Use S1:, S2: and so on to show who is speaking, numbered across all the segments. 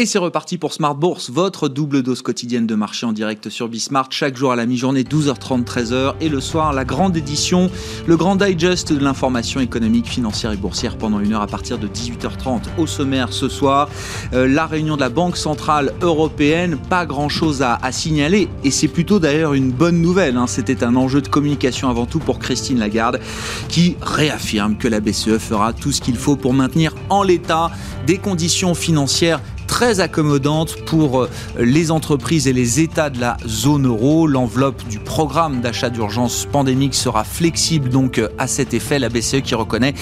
S1: Et c'est reparti pour Smart Bourse, votre double dose quotidienne de marché en direct sur Bismart, chaque jour à la mi-journée 12h30, 13h, et le soir la grande édition, le grand digest de l'information économique, financière et boursière pendant une heure à partir de 18h30. Au sommaire ce soir, euh, la réunion de la Banque Centrale Européenne, pas grand-chose à, signaler, et c'est plutôt d'ailleurs une bonne nouvelle. Hein. C'était un enjeu de communication avant tout pour Christine Lagarde, qui réaffirme que la BCE fera tout ce qu'il faut pour maintenir en l'état des conditions financières très accommodante pour euh, les entreprises et les États de la zone euro. L'enveloppe du programme d'achat d'urgence pandémique sera flexible donc euh, à cet effet. La BCE qui reconnaît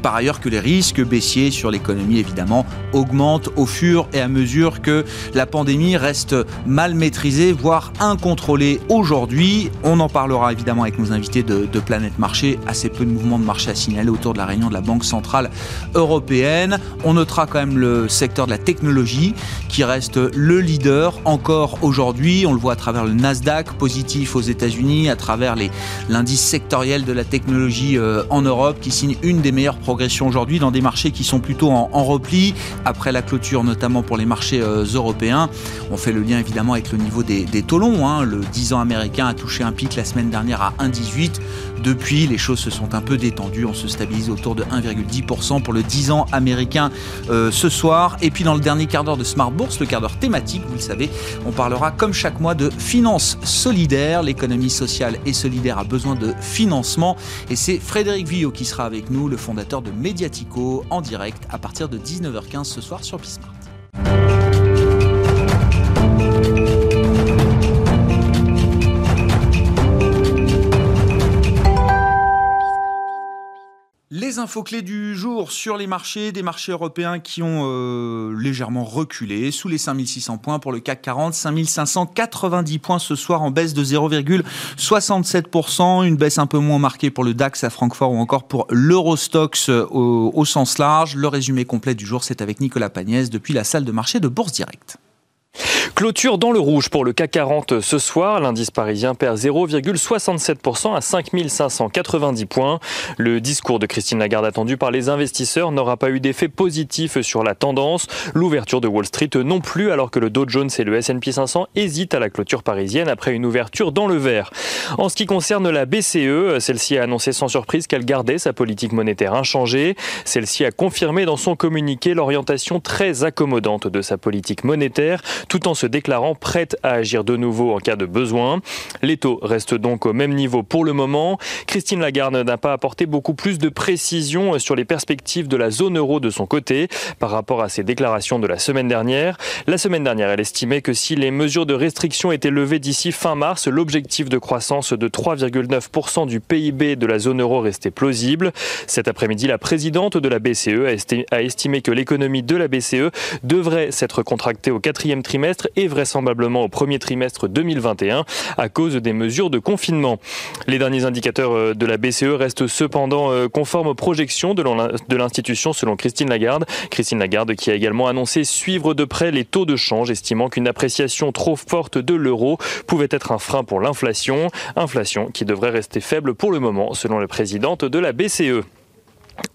S1: par ailleurs que les risques baissiers sur l'économie évidemment augmentent au fur et à mesure que la pandémie reste mal maîtrisée, voire incontrôlée aujourd'hui. On en parlera évidemment avec nos invités de, de Planète Marché. Assez peu de mouvements de marché à signaler autour de la réunion de la Banque Centrale Européenne. On notera quand même le secteur de la technologie qui reste le leader encore aujourd'hui. On le voit à travers le Nasdaq positif aux États-Unis, à travers l'indice sectoriel de la technologie euh, en Europe qui signe une des meilleures progressions aujourd'hui dans des marchés qui sont plutôt en, repli après la clôture notamment pour les marchés euh, européens. On fait le lien évidemment avec le niveau des, des taux longs. Hein. Le 10 ans américain a touché un pic la semaine dernière à 1,18. Depuis, les choses se sont un peu détendues. On se stabilise autour de 1,10% pour le 10 ans américain euh, ce soir. Et puis dans le dernier quart de Smart Bourse, le quart d'heure thématique, vous le savez, on parlera comme chaque mois de finances solidaires. L'économie sociale et solidaire a besoin de financement. Et c'est Frédéric Villot qui sera avec nous, le fondateur de Mediatico, en direct à partir de 19h15 ce soir sur Bismart. Les infos clés du jour sur les marchés, des marchés européens qui ont euh, légèrement reculé sous les 5600 points pour le CAC 40, 5590 points ce soir en baisse de 0,67%, une baisse un peu moins marquée pour le DAX à Francfort ou encore pour l'Eurostox euh, au, au sens large. Le résumé complet du jour, c'est avec Nicolas Pagnès depuis la salle de marché de Bourse Directe.
S2: Clôture dans le rouge pour le CAC 40 ce soir. L'indice parisien perd 0,67% à 5590 points. Le discours de Christine Lagarde attendu par les investisseurs n'aura pas eu d'effet positif sur la tendance. L'ouverture de Wall Street non plus alors que le Dow Jones et le S&P 500 hésitent à la clôture parisienne après une ouverture dans le vert. En ce qui concerne la BCE, celle-ci a annoncé sans surprise qu'elle gardait sa politique monétaire inchangée. Celle-ci a confirmé dans son communiqué l'orientation très accommodante de sa politique monétaire tout en se déclarant prête à agir de nouveau en cas de besoin. Les taux restent donc au même niveau pour le moment. Christine Lagarde n'a pas apporté beaucoup plus de précision sur les perspectives de la zone euro de son côté par rapport à ses déclarations de la semaine dernière. La semaine dernière, elle estimait que si les mesures de restriction étaient levées d'ici fin mars, l'objectif de croissance de 3,9% du PIB de la zone euro restait plausible. Cet après-midi, la présidente de la BCE a estimé que l'économie de la BCE devrait s'être contractée au quatrième trimestre et vraisemblablement au premier trimestre 2021 à cause des mesures de confinement. Les derniers indicateurs euh, de la BCE restent cependant euh, conformes aux projections de l'institution selon Christine Lagarde. Christine Lagarde qui a également annoncé suivre de près les taux de change, estimant qu'une appréciation trop forte de l'euro pouvait être un frein pour l'inflation. Inflation qui devrait rester faible pour le moment selon la présidente de la BCE.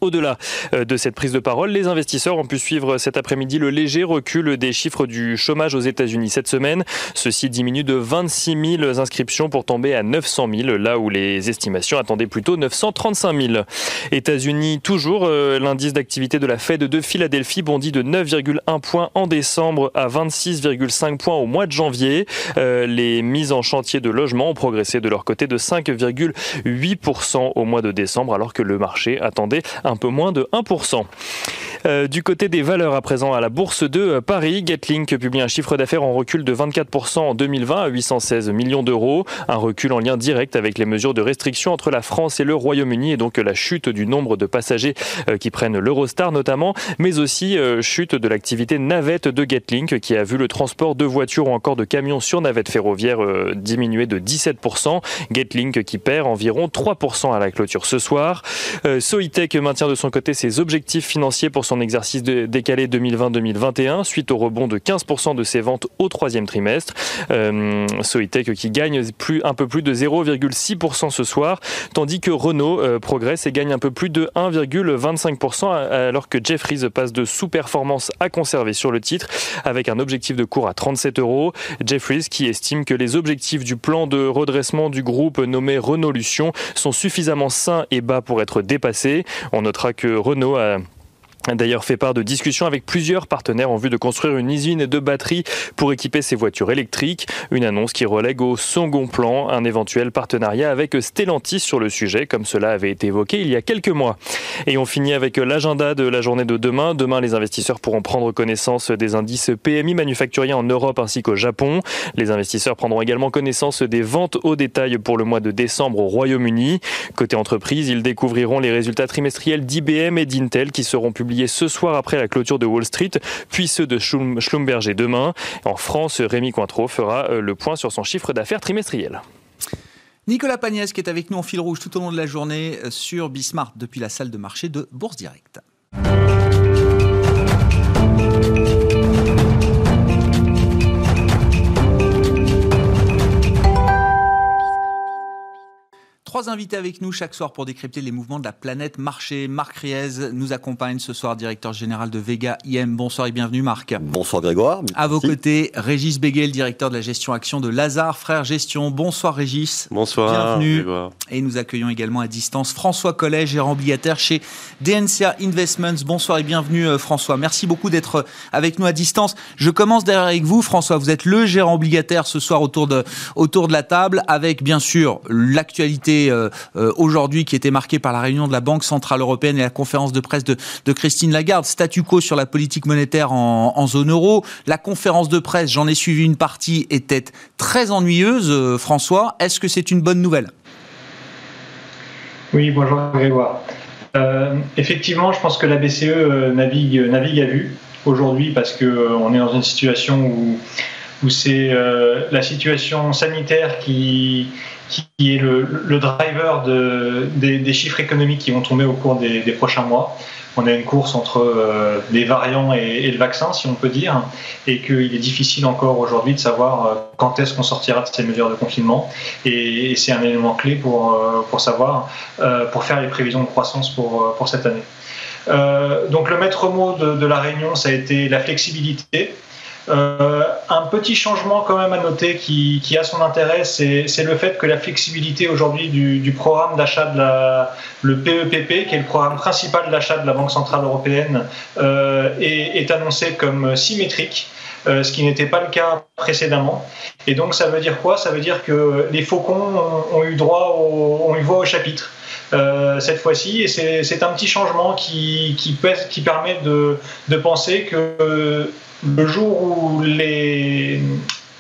S2: Au-delà euh, de cette prise de parole, les investisseurs ont pu suivre cet après-midi le léger recul des chiffres du chômage aux États-Unis cette semaine. Ceci diminue de 26 000 inscriptions pour tomber à 900 000, là où les estimations attendaient plutôt 935 000. États-Unis, toujours, euh, l'indice d'activité de la Fed de Philadelphie bondit de 9,1 points en décembre à 26,5 points au mois de janvier. Euh, les mises en chantier de logement ont progressé de leur côté de 5,8% au mois de décembre, alors que le marché attendait un peu moins de 1%. Euh, du côté des valeurs à présent à la bourse de euh, Paris, Getlink publie un chiffre d'affaires en recul de 24% en 2020 à 816 millions d'euros, un recul en lien direct avec les mesures de restriction entre la France et le Royaume-Uni et donc la chute du nombre de passagers euh, qui prennent l'Eurostar notamment, mais aussi chute de l'activité navette de Getlink qui a vu le transport de voitures ou encore de camions sur navette ferroviaire diminuer de 17%. Getlink qui perd environ 3% à la clôture ce soir. Soitec maintient de son côté ses objectifs financiers pour son exercice décalé 2020-2021 suite au rebond de 15% de ses ventes au troisième trimestre. Euh, Soitec qui gagne plus, un peu plus de 0,6% ce soir, tandis que Renault euh, progresse et gagne un peu plus de 1,25% alors que Jeffries passe de sous-performance à conserver sur le titre avec un objectif de cours à 37 euros. Jeffries qui estime que les objectifs du plan de redressement du groupe nommé Renault-Lution sont suffisamment sains et bas pour être dépassés. On notera que Renault a d'ailleurs fait part de discussions avec plusieurs partenaires en vue de construire une usine de batteries pour équiper ses voitures électriques. Une annonce qui relègue au second plan un éventuel partenariat avec Stellantis sur le sujet, comme cela avait été évoqué il y a quelques mois. Et on finit avec l'agenda de la journée de demain. Demain, les investisseurs pourront prendre connaissance des indices PMI manufacturiers en Europe ainsi qu'au Japon. Les investisseurs prendront également connaissance des ventes au détail pour le mois de décembre au Royaume-Uni. Côté entreprise, ils découvriront les résultats trimestriels d'IBM et d'Intel qui seront publiés ce soir après la clôture de Wall Street, puis ceux de Schlumberger demain. En France, Rémi Cointreau fera euh, le point sur son chiffre d'affaires trimestriel.
S1: Nicolas Pagnès qui est avec nous en fil rouge tout au long de la journée euh, sur Bismarck depuis la salle de marché de Bourse Direct. Trois invités avec nous chaque soir pour décrypter les mouvements de la planète marché. Marc Riez nous accompagne ce soir, directeur général de Vega IM. Bonsoir et bienvenue Marc.
S3: Bonsoir Grégoire.
S1: À vos côtés, Régis Béguel, directeur de la gestion action de Lazare Frères Gestion. Bonsoir Régis.
S3: Bonsoir.
S1: Bienvenue. Et nous accueillons également à distance François Collet, gérant obligataire chez DNCA Investments. Bonsoir et bienvenue euh, François. Merci beaucoup d'être euh, avec nous à distance. Je commence derrière avec vous François. Vous êtes le gérant obligataire ce soir autour de, autour de la table avec bien sûr l'actualité euh, euh, aujourd'hui qui était marqué par la réunion de la Banque Centrale Européenne et la conférence de presse de, Christine Lagarde, statu quo sur la politique monétaire en, zone euro. La conférence de presse, j'en ai suivi une partie, était très ennuyeuse. Euh, François, est-ce que c'est une bonne nouvelle?
S4: Oui, bonjour Grégoire. effectivement, je pense que la BCE navigue, à vue aujourd'hui parce qu'on est dans une situation où c'est la situation sanitaire qui, qui est le, driver de, des, chiffres économiques qui vont tomber au cours des, prochains mois. On a une course entre euh, les variants et, le vaccin, si on peut dire, et qu'il est difficile encore aujourd'hui de savoir euh, quand est-ce qu'on sortira de ces mesures de confinement. Et, c'est un élément clé pour, euh, pour savoir, pour faire les prévisions de croissance pour, pour cette année. donc le maître mot de, de la réunion, ça a été la flexibilité. Euh, un petit changement quand même à noter qui, a son intérêt, c'est le fait que la flexibilité aujourd'hui du, programme d'achat de la, le PEPP, qui est le programme principal d'achat de la Banque Centrale Européenne, euh, est, est annoncé comme symétrique. Euh, ce qui n'était pas le cas précédemment. Et donc ça veut dire quoi? Ça veut dire que les faucons ont, eu droit, au, ont eu au chapitre. cette fois-ci, et c'est un petit changement qui, permet de penser que le jour où les,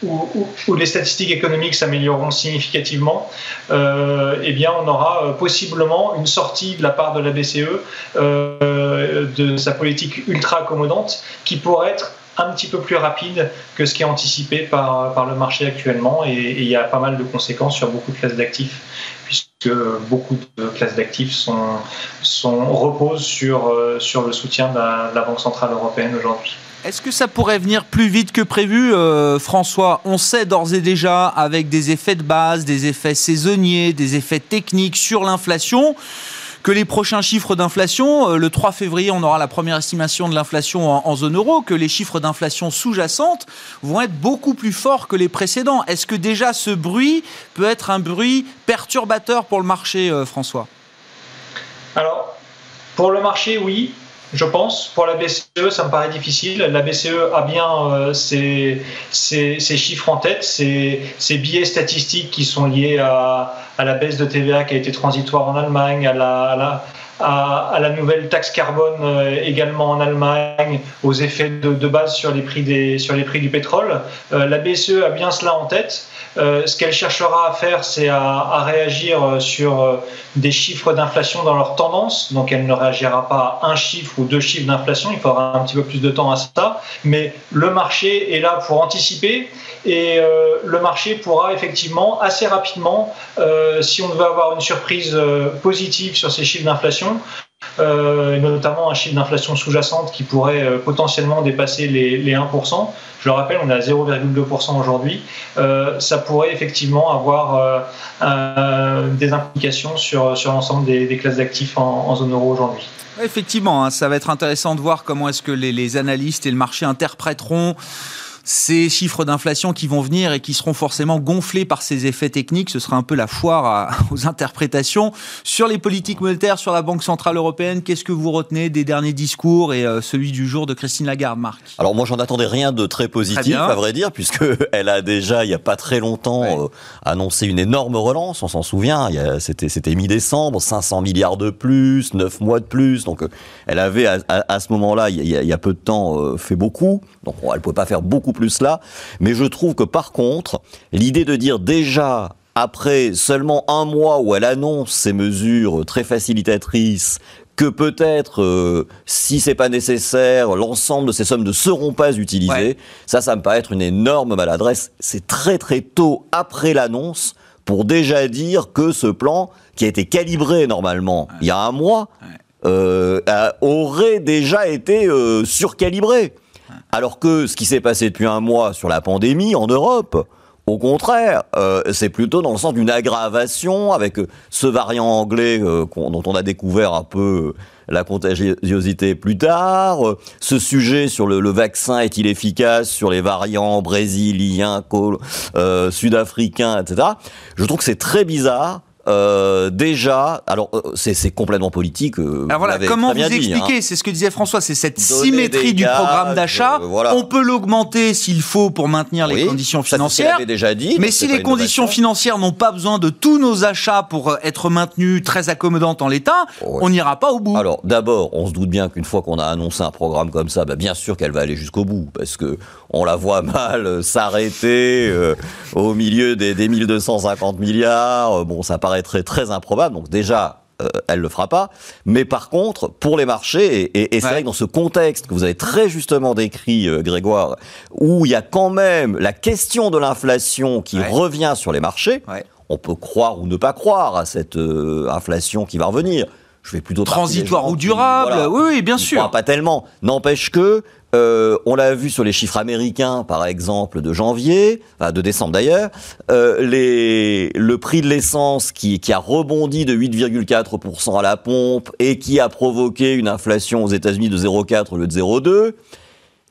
S4: où, les statistiques économiques s'amélioreront significativement, euh, eh bien, on aura euh, possiblement une sortie de la part de la BCE euh, de sa politique ultra accommodante qui pourrait être un petit peu plus rapide que ce qui est anticipé par, par le marché actuellement et, il y a pas mal de conséquences sur beaucoup de classes d'actifs puisque beaucoup de classes d'actifs sont, reposent sur, sur le soutien de la Banque Centrale Européenne aujourd'hui.
S1: Est-ce que ça pourrait venir plus vite que prévu, euh, François? On sait d'ores et déjà, avec des effets de base, des effets saisonniers, des effets techniques sur l'inflation, que les prochains chiffres d'inflation, euh, le 3 février, on aura la première estimation de l'inflation en, zone euro, que les chiffres d'inflation sous-jacente vont être beaucoup plus forts que les précédents. Est-ce que déjà ce bruit peut être un bruit perturbateur pour le marché, euh, François?
S4: Alors, pour le marché, oui je pense. Pour la BCE, ça me paraît difficile. La BCE a bien euh, ses, chiffres en tête, ses, biais statistiques qui sont liés à, la baisse de TVA qui a été transitoire en Allemagne, à la, à la, nouvelle taxe carbone euh, également en Allemagne, aux effets de, base sur les prix, des, sur les prix du pétrole. Euh, la BCE a bien cela en tête. Euh, ce qu'elle cherchera à faire, c'est à, réagir sur des chiffres d'inflation dans leur tendance. Donc elle ne réagira pas à un chiffre ou deux chiffres d'inflation, il faudra un petit peu plus de temps à ça. Mais le marché est là pour anticiper et le marché pourra effectivement assez rapidement, si on veut avoir une surprise positive sur ces chiffres d'inflation, notamment un chiffre d'inflation sous-jacente qui pourrait potentiellement dépasser les, les 1%. Je le rappelle, on est à 0,2% aujourd'hui. ça pourrait effectivement avoir des implications sur, sur l'ensemble des, classes d'actifs en zone euro aujourd'hui.
S1: Effectivement, hein, ça va être intéressant de voir comment est-ce que les, analystes et le marché interpréteront ces chiffres d'inflation qui vont venir et qui seront forcément gonflés par ces effets techniques. Ce sera un peu la foire aux interprétations. Sur les politiques monétaires, sur la Banque Centrale Européenne, qu'est-ce que vous retenez des derniers discours et euh, celui du jour de Christine Lagarde, Marc?
S3: Alors moi, j'en attendais rien de très positif, à vrai dire, puisqu'elle a déjà, il n'y a pas très longtemps, euh, annoncé une énorme relance. On s'en souvient, c'était mi-décembre, 500 milliards de plus, 9 mois de plus. Donc euh, elle avait à, ce moment-là, il y, a peu de temps, fait beaucoup. Donc elle ne pouvait pas faire beaucoup plus là. Mais je trouve que par contre, l'idée de dire déjà après seulement un mois où elle annonce ces mesures très facilitatrices que peut-être, euh, si c'est pas nécessaire, l'ensemble de ces sommes ne seront pas utilisées. Ça, ça me paraît être une énorme maladresse. C'est très très tôt après l'annonce pour déjà dire que ce plan, qui a été calibré normalement il y a un mois, euh, aurait déjà été euh, surcalibré. Alors que ce qui s'est passé depuis un mois sur la pandémie en Europe, au contraire, euh, c'est plutôt dans le sens d'une aggravation avec euh, ce variant anglais euh, dont on a découvert un peu la contagiosité plus tard, ce sujet sur le, vaccin est-il efficace sur les variants brésiliens, sud-africains, etc. Je trouve que c'est très bizarre euh, déjà, alors euh, c'est complètement politique.
S1: Euh, alors voilà, comment vous expliquez hein. C'est ce que disait François, c'est cette symétrie du programme d'achat. On peut l'augmenter s'il faut pour maintenir les conditions financières.
S3: Ça, déjà dit.
S1: Mais si les conditions financières n'ont pas besoin de tous nos achats pour être maintenus très accommodantes en l'état, on n'ira pas au bout.
S3: Alors d'abord, on se doute bien qu'une fois qu'on a annoncé un programme comme ça, bah, bien sûr qu'elle va aller jusqu'au bout, parce que on la voit mal s'arrêter au milieu des, des 1250 milliards. Bon, ça paraît paraîtrait très improbable. Donc déjà, euh, elle le fera pas. Mais par contre, pour les marchés, et, c'est vrai que dans ce contexte que vous avez très justement décrit, euh, Grégoire, où il y a quand même la question de l'inflation qui revient sur les marchés, on peut croire ou ne pas croire à cette euh, inflation qui va revenir.
S1: Je vais plutôt transitoire ou durable. oui, bien sûr.
S3: Pas tellement. N'empêche que euh, on l'a vu sur les chiffres américains, par exemple, de janvier, enfin de décembre d'ailleurs, euh, le prix de l'essence qui, qui a rebondi de 8,4% à la pompe et qui a provoqué une inflation aux États-Unis de 0,4 au lieu de 0,2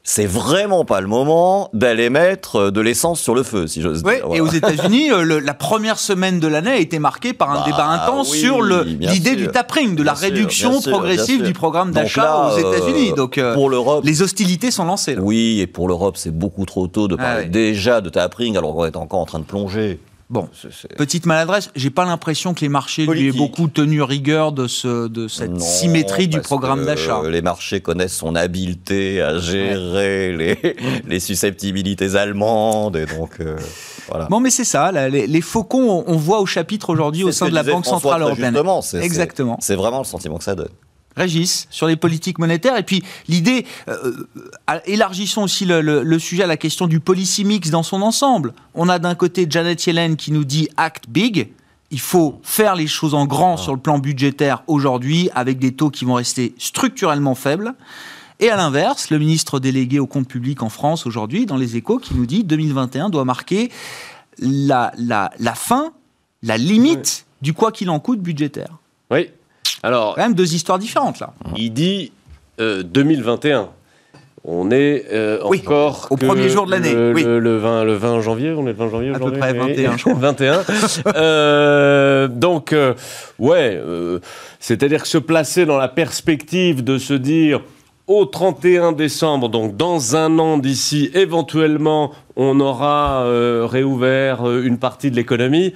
S3: c'est vraiment pas le moment d'aller mettre euh, de l'essence sur le feu, si j'ose
S1: dire. Et aux États-Unis, euh, la première semaine de l'année a été marquée par un bah débat intense sur l'idée du tapering, de la réduction progressive du programme d'achat aux États-Unis. Euh, Donc, pour l'Europe, les hostilités sont lancées.
S3: Oui, et pour l'Europe, c'est beaucoup trop tôt de parler déjà de tapering alors qu'on est encore en train de plonger.
S1: Bon, petite maladresse, j'ai pas l'impression que les marchés lui aient beaucoup tenu rigueur de, ce, de cette symétrie du programme d'achat.
S3: Les marchés connaissent son habileté à gérer les, les, susceptibilités allemandes et donc euh, voilà.
S1: Bon, mais c'est ça, les, faucons, on, voit au chapitre aujourd'hui au sein de la Banque Centrale Européenne.
S3: Exactement. C'est vraiment le sentiment que ça donne.
S1: Régis, sur les politiques monétaires. Et puis l'idée, euh, euh, élargissons aussi le, sujet à la question du policy mix dans son ensemble. On a d'un côté Janet Yellen qui nous dit act big. Il faut faire les choses en grand sur le plan budgétaire aujourd'hui avec des taux qui vont rester structurellement faibles. Et à l'inverse, le ministre délégué au compte public en France aujourd'hui, dans les échos, qui nous dit 2021 doit marquer la, la, la fin, la limite du quoi qu'il en coûte budgétaire.
S5: Oui, alors,
S1: quand même deux histoires différentes là.
S5: Il dit 2021. Euh, on est euh, encore
S1: au premier jour de l'année.
S5: Le, oui. le, 20, le 20 janvier, on est le 20 janvier
S1: À peu près 21, je crois.
S5: 21. euh, donc, ouais, c'est-à-dire que se placer dans la perspective de se dire au 31 décembre, donc dans un an d'ici, éventuellement, on aura réouvert une partie de l'économie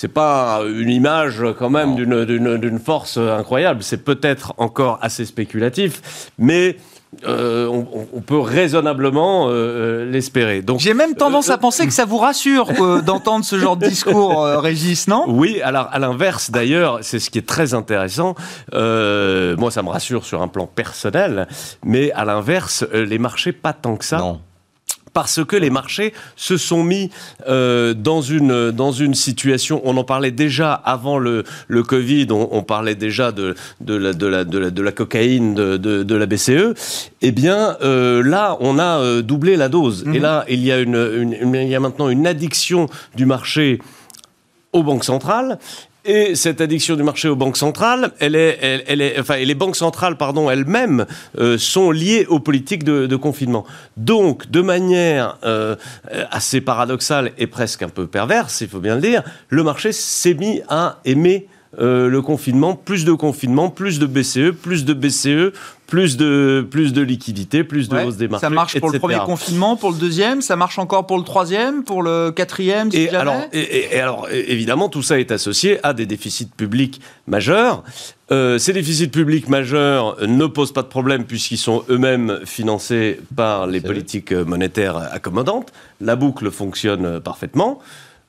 S5: c'est pas une image quand même d'une force incroyable. C'est peut-être encore assez spéculatif, mais euh, on, peut raisonnablement euh, euh, l'espérer.
S1: Donc j'ai même tendance à penser que ça vous rassure d'entendre ce genre de discours, Régis, non?
S5: Oui, alors à l'inverse d'ailleurs, c'est ce qui est très intéressant. moi, ça me rassure sur un plan personnel, mais à l'inverse, les marchés pas tant que ça.
S3: Non
S5: parce que les marchés se sont mis euh, dans, une, dans une situation, on en parlait déjà avant le, le Covid, on, parlait déjà de, de, la, de, la, de, la, cocaïne de, de, la BCE, eh bien euh, là, on a euh, doublé la dose. Et mhm. là, il y, a une, il y a maintenant une addiction du marché aux banques centrales et cette addiction du marché aux banques centrales, elle est, elle, est, enfin, et les banques centrales, pardon, elles-mêmes euh, sont liées aux politiques de, confinement. Donc, de manière euh, assez paradoxale et presque un peu perverse, il faut bien le dire, le marché s'est mis à aimer euh, le confinement, plus de confinement, plus de BCE, plus de BCE, plus de, plus de liquidité, plus de hausse des marchés.
S1: Ça marche pour le premier confinement, pour le deuxième, ça marche encore pour le troisième, pour le quatrième,
S5: et, alors, et, alors, évidemment, tout ça est associé à des déficits publics majeurs. Euh, ces déficits publics majeurs ne posent pas de problème puisqu'ils sont eux-mêmes financés par les politiques monétaires accommodantes. La boucle fonctionne parfaitement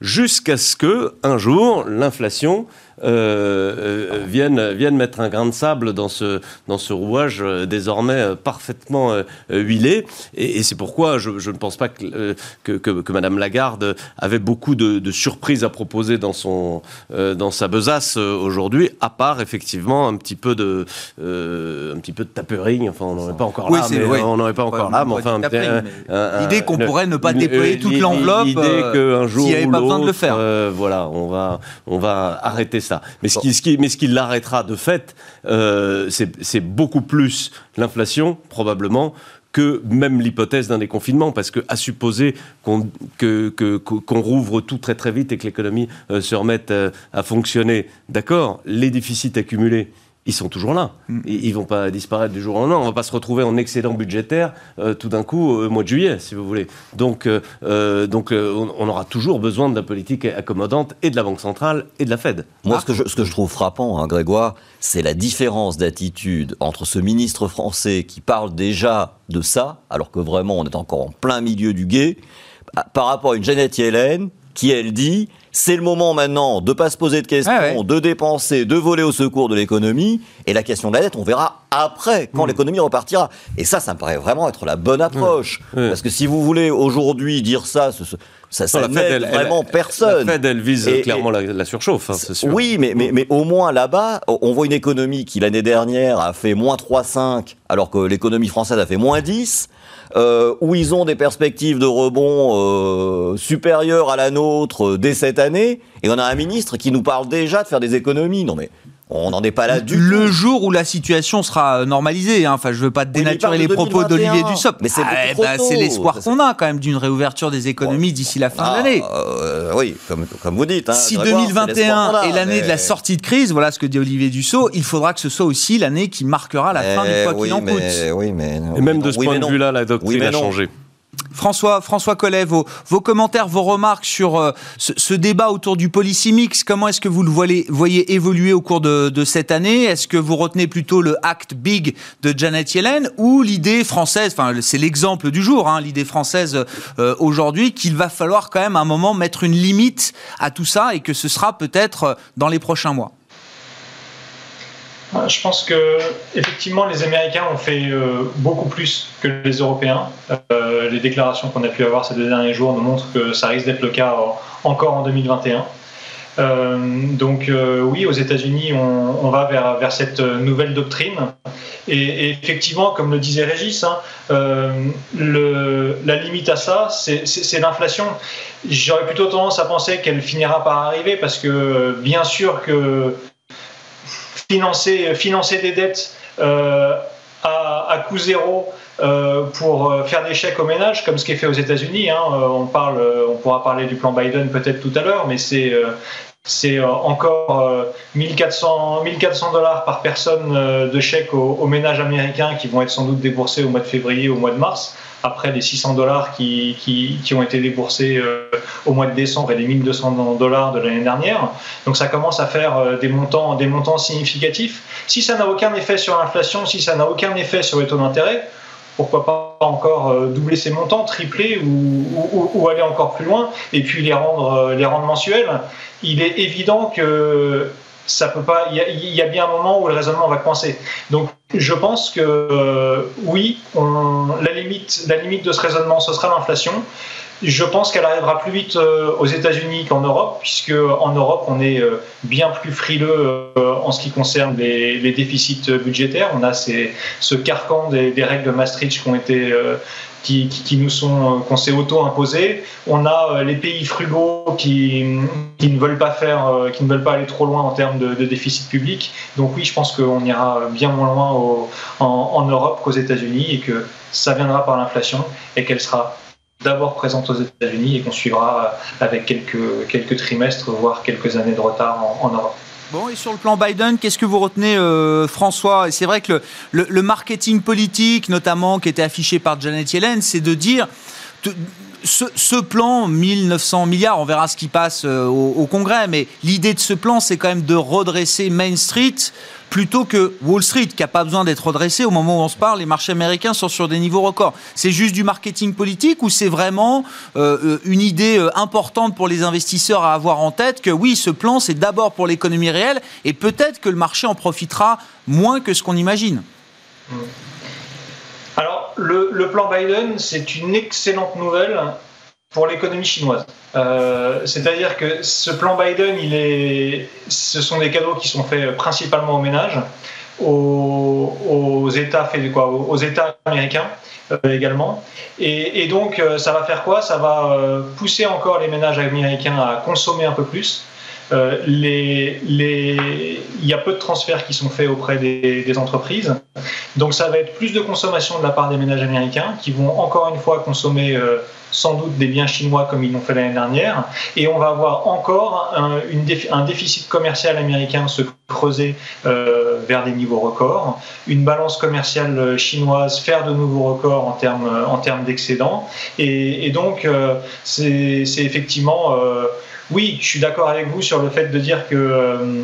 S5: jusqu'à ce que un jour l'inflation euh, euh, viennent, viennent mettre un grain de sable dans ce, dans ce rouage euh, désormais parfaitement huilé. Et, c'est pourquoi je, ne pense pas que, que, que, Madame Lagarde avait beaucoup de, surprises à proposer dans, son, dans sa besace aujourd'hui, à part effectivement un petit peu de, un petit peu de tapering. Enfin, on n'en est pas encore là, mais on n'en est pas encore là. Mais enfin,
S1: l'idée qu'on pourrait ne pas déployer toute l'enveloppe, l'idée qu'un jour s'il n'y avait pas besoin de le faire.
S5: voilà, on va, on va arrêter ça. Mais ce qui, mais ce qui l'arrêtera de fait, euh, c'est beaucoup plus l'inflation, probablement, que même l'hypothèse d'un déconfinement, parce que à supposer qu'on rouvre tout très très vite et que l'économie euh, se remette euh, à fonctionner, d'accord, les déficits accumulés, ils sont toujours là. Mm. Ils, ne vont pas disparaître du jour au lendemain. On va pas se retrouver en excédent budgétaire euh, tout d'un coup au mois de juillet, si vous voulez. Donc, euh, euh, donc on, aura toujours besoin de la politique accommodante et de la Banque centrale et de la Fed.
S3: Moi, ce, que je, ce que je trouve frappant, hein, Grégoire, c'est la différence d'attitude entre ce ministre français qui parle déjà de ça, alors que vraiment on est encore en plein milieu du guet, par rapport à une Jeannette Yellen qui, elle, dit c'est le moment maintenant de ne pas se poser de questions, de dépenser, de voler au secours de l'économie. Et la question de la dette, on verra après, quand mmh. l'économie repartira. Et ça, ça me paraît vraiment être la bonne approche. Parce que si vous voulez aujourd'hui dire ça, ça, ça n'aide vraiment personne.
S5: La Fed, elle vise clairement la, surchauffe, hein, c'est sûr.
S3: Oui, mais, mais, mais au moins là-bas, on voit une économie qui l'année dernière a fait moins 3,5, alors que l'économie française a fait moins 10. Euh, où ils ont des perspectives de rebond euh, supérieures à la nôtre euh, dès cette année, et on a un ministre qui nous parle déjà de faire des économies. Non mais on n'en est pas là du
S1: Le jour où la situation sera normalisée, hein. enfin je veux pas dénaturer les propos d'Olivier Dussopt, mais c'est ah, bah, l'espoir qu'on a quand même d'une réouverture des économies d'ici la fin de ah, l'année.
S3: Euh, oui, comme, comme vous dites. Hein,
S1: si 2021 est l'année de la sortie de crise, voilà ce que dit Olivier Dussault, il faudra que ce soit aussi l'année qui marquera la fin du quoi qu'il en coûte.
S3: Oui, mais,
S5: Et même de ce point de vue-là, la doctrine a changé.
S1: François, François Collet, vos, commentaires, vos remarques sur euh, ce, débat autour du policy mix, comment est-ce que vous le voyez, évoluer au cours de, cette année? Est-ce que vous retenez plutôt le act big de Janet Yellen ou l'idée française, enfin c'est l'exemple du jour, hein, l'idée française euh, aujourd'hui, qu'il va falloir quand même à un moment mettre une limite à tout ça et que ce sera peut-être euh, dans les prochains mois?
S4: Je pense que effectivement les Américains ont fait euh, beaucoup plus que les Européens. Euh, les déclarations qu'on a pu avoir ces deux derniers jours nous montrent que ça risque d'être le cas encore en 2021. Euh, donc oui, aux États-Unis, on, va vers, vers, cette nouvelle doctrine. Et, effectivement, comme le disait Régis, hein, le, la limite à ça, c'est l'inflation. J'aurais plutôt tendance à penser qu'elle finira par arriver parce que bien sûr que financer, financer des dettes euh, à, coût zéro euh, pour euh, faire des chèques aux ménages, comme ce qui est fait aux États-Unis. Hein. On, pourra parler du plan Biden peut-être tout à l'heure, mais c'est encore 1400, 1400 dollars par personne de chèques aux, aux, ménages américains qui vont être sans doute déboursés au mois de février, au mois de mars après les 600 dollars qui, qui, ont été déboursés euh, au mois de décembre et les 1200 dollars de l'année dernière. Donc ça commence à faire euh, des montants, des montants significatifs. Si ça n'a aucun effet sur l'inflation, si ça n'a aucun effet sur les taux d'intérêt, pourquoi pas encore euh, doubler ces montants, tripler ou, ou, aller encore plus loin et puis les rendre, les rendre mensuels? Il est évident que ça peut pas. Il y, a, bien un moment où le raisonnement va coincer. Donc je pense que oui, la, limite, la limite de ce raisonnement, ce sera l'inflation. Je pense qu'elle arrivera plus vite euh, aux États-Unis qu'en Europe, puisque en Europe, on est euh, bien plus frileux euh, en ce qui concerne les, déficits budgétaires. On a ce carcan des, règles de Maastricht qui ont été qui, nous sont qu'on s'est auto-imposés. On a les pays frugaux qui, qui, ne veulent pas faire, qui ne veulent pas aller trop loin en termes de, déficit public. Donc oui, je pense qu'on ira bien moins loin en, en Europe qu'aux États-Unis et que ça viendra par l'inflation et qu'elle sera d'abord présente aux États-Unis et qu'on suivra avec quelques, quelques trimestres, voire quelques années de retard en, Europe.
S1: Bon, et sur le plan Biden, qu'est-ce que vous retenez, euh, François? C'est vrai que le, le, marketing politique, notamment, qui était affiché par Janet Yellen, c'est de dire ce, ce, plan, 1900 milliards, on verra ce qui passe euh, au, Congrès, mais l'idée de ce plan, c'est quand même de redresser Main Street plutôt que Wall Street, qui n'a pas besoin d'être redressé. Au moment où on se parle, les marchés américains sont sur des niveaux records. C'est juste du marketing politique ou c'est vraiment euh, euh, une idée importante pour les investisseurs à avoir en tête que oui, ce plan, c'est d'abord pour l'économie réelle et peut-être que le marché en profitera moins que ce qu'on imagine?
S4: Alors, le, plan Biden, c'est une excellente nouvelle pour l'économie chinoise. Euh, c'est-à-dire que ce plan Biden, il est, ce sont des cadeaux qui sont faits principalement aux ménages, aux, États, aux États américains euh, également. Et, donc, euh, ça va faire quoi? Ça va pousser encore les ménages américains à consommer un peu plus. Les, il y a peu de transferts qui sont faits auprès des, entreprises. Donc ça va être plus de consommation de la part des ménages américains qui vont encore une fois consommer sans doute des biens chinois comme ils l'ont fait l'année dernière, et on va avoir encore un, déficit commercial américain se creuser euh, vers des niveaux records, une balance commerciale chinoise faire de nouveaux records en termes en d'excédents, et, donc euh, c'est effectivement euh, oui, je suis d'accord avec vous sur le fait de dire que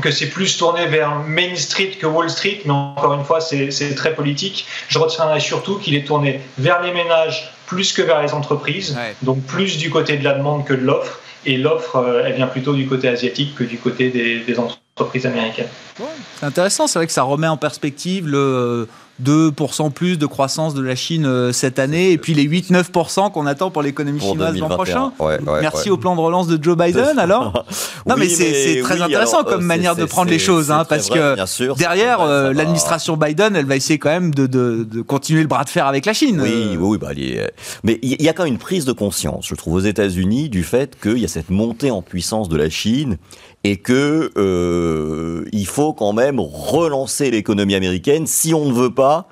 S4: que c'est plus tourné vers Main Street que Wall Street, mais encore une fois, c'est très politique. Je retiendrai surtout qu'il est tourné vers les ménages plus que vers les entreprises, donc plus du côté de la demande que de l'offre. Et l'offre, euh, elle vient plutôt du côté asiatique que du côté des, des entreprises américaines.
S1: c'est intéressant, c'est vrai que ça remet en perspective le 2% plus de croissance de la Chine euh, cette année, et puis les 8-9% qu'on attend pour l'économie chinoise l'an prochain. Merci au plan de relance de Joe Biden, alors. non, mais c'est très intéressant comme euh, manière de prendre les choses, hein, parce que derrière, euh, l'administration Biden, elle va essayer quand même de, de, continuer le bras de fer avec la Chine.
S3: Oui, oui, bah, mais il y a quand même une prise de conscience, je trouve, aux États-Unis, du fait qu'il y a cette montée en puissance de la Chine et que euh, il faut quand même relancer l'économie américaine si on ne veut pas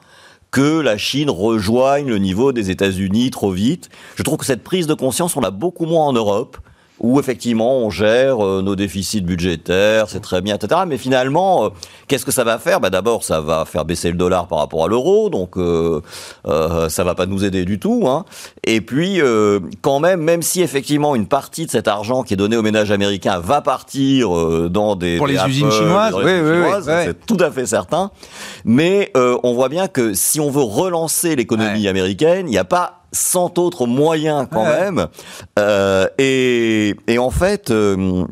S3: que la Chine rejoigne le niveau des États-Unis trop vite. Je trouve que cette prise de conscience, on l'a beaucoup moins en Europe où effectivement on gère euh, nos déficits budgétaires, c'est très bien, etc. Mais finalement, euh, qu'est-ce que ça va faire? Bah, D'abord, ça va faire baisser le dollar par rapport à l'euro, donc euh, euh, ça va pas nous aider du tout. Hein. Et puis, euh, quand même, même si effectivement une partie de cet argent qui est donné aux ménages américains va partir dans des...
S1: Pour les usines chinoises, oui, oui,
S3: c'est tout à fait certain. Mais on voit bien que si on veut relancer l'économie américaine, il n'y a pas 100 autres moyens quand même. Euh, et, et, en fait, euh,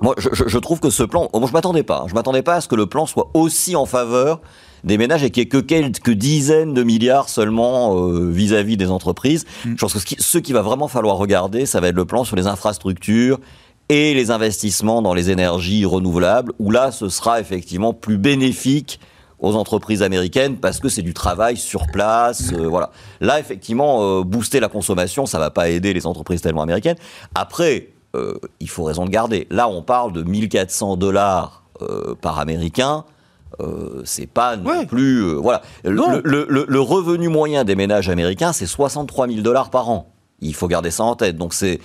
S3: moi, je, je, trouve que ce plan, bon, je m'attendais pas. Hein. je m'attendais pas à ce que le plan soit aussi en faveur des ménages et qu'il n'y ait que quelques dizaines de milliards seulement euh, vis-à-vis des entreprises. Mm. Je pense que ce qui, ce qui va vraiment falloir regarder, ça va être le plan sur les infrastructures et les investissements dans les énergies renouvelables, où là, ce sera effectivement plus bénéfique aux entreprises américaines parce que c'est du travail sur place. Euh, voilà. Là, effectivement, euh, booster la consommation, ça va pas aider les entreprises tellement américaines. Après, euh, il faut raison de garder. Là, on parle de 1400 dollars par américain. c'est pas non plus voilà le, le, revenu moyen des ménages américains c'est 63 000 dollars par an il faut garder ça en tête donc c'est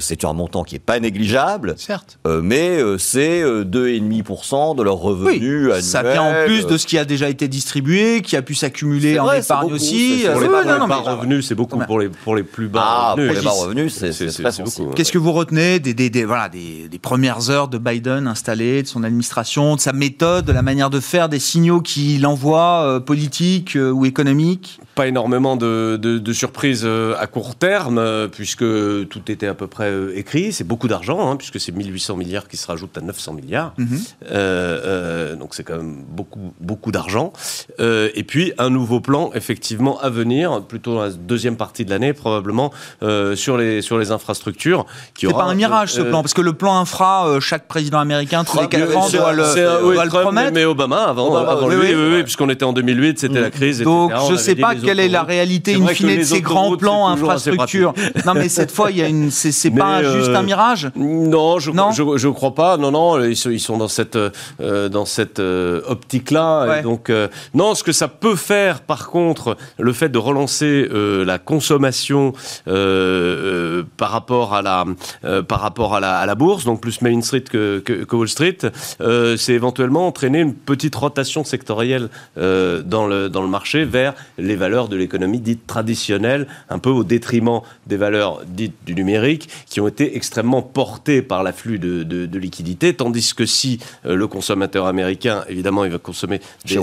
S3: c'est un montant qui est pas négligeable.
S1: Certes.
S3: Euh, mais euh, c'est 2,5% de leurs revenus oui,
S1: Ça vient en plus de ce qui a déjà été distribué, qui a pu s'accumuler en épargne aussi.
S5: Pour les bas, revenus, c'est beaucoup pour les, pour les plus bas ah,
S3: revenus. Pour les bas revenus, c'est beaucoup.
S1: Qu'est-ce que vous retenez des, des, des voilà, des, des, premières heures de Biden installées, de son administration, de sa méthode, de la manière de faire, des signaux qu'il envoie, politiques ou économiques?
S5: Pas énormément de, de, surprises à court terme, puisque tout était à peu près écrit. C'est beaucoup d'argent, hein, puisque c'est 1800 milliards qui se rajoutent à 900 milliards. Mhm. donc c'est quand même beaucoup, beaucoup d'argent. et puis un nouveau plan, effectivement, à venir, plutôt dans la deuxième partie de l'année, probablement, sur, les, sur les infrastructures.
S1: C'est pas un mirage ce plan, parce que le plan infra, chaque président américain, tous les 4 ans, doit le, doit le promettre.
S5: Mais Obama, avant, avant oui, lui, oui, puisqu'on était en 2008, c'était la crise.
S1: Donc je ne sais pas quelle est la réalité in fine de ces grands plans infrastructures. non, mais cette fois, il y a une, c'est pas juste un mirage.
S5: Non, je non je, je crois pas. Non, non, ils sont, ils sont dans cette euh, dans cette euh, optique-là. Donc euh, non, ce que ça peut faire, par contre, le fait de relancer la consommation par rapport à la par rapport à la, à la bourse, donc plus Main Street que, que, que Wall Street, c'est éventuellement entraîner une petite rotation sectorielle euh, dans, le, dans le marché vers les valeurs de l'économie dite traditionnelle, un peu au détriment des valeurs dites du numérique, qui ont été extrêmement portées par l'afflux de, de, liquidités, tandis que si euh, le consommateur américain, évidemment, il va consommer des,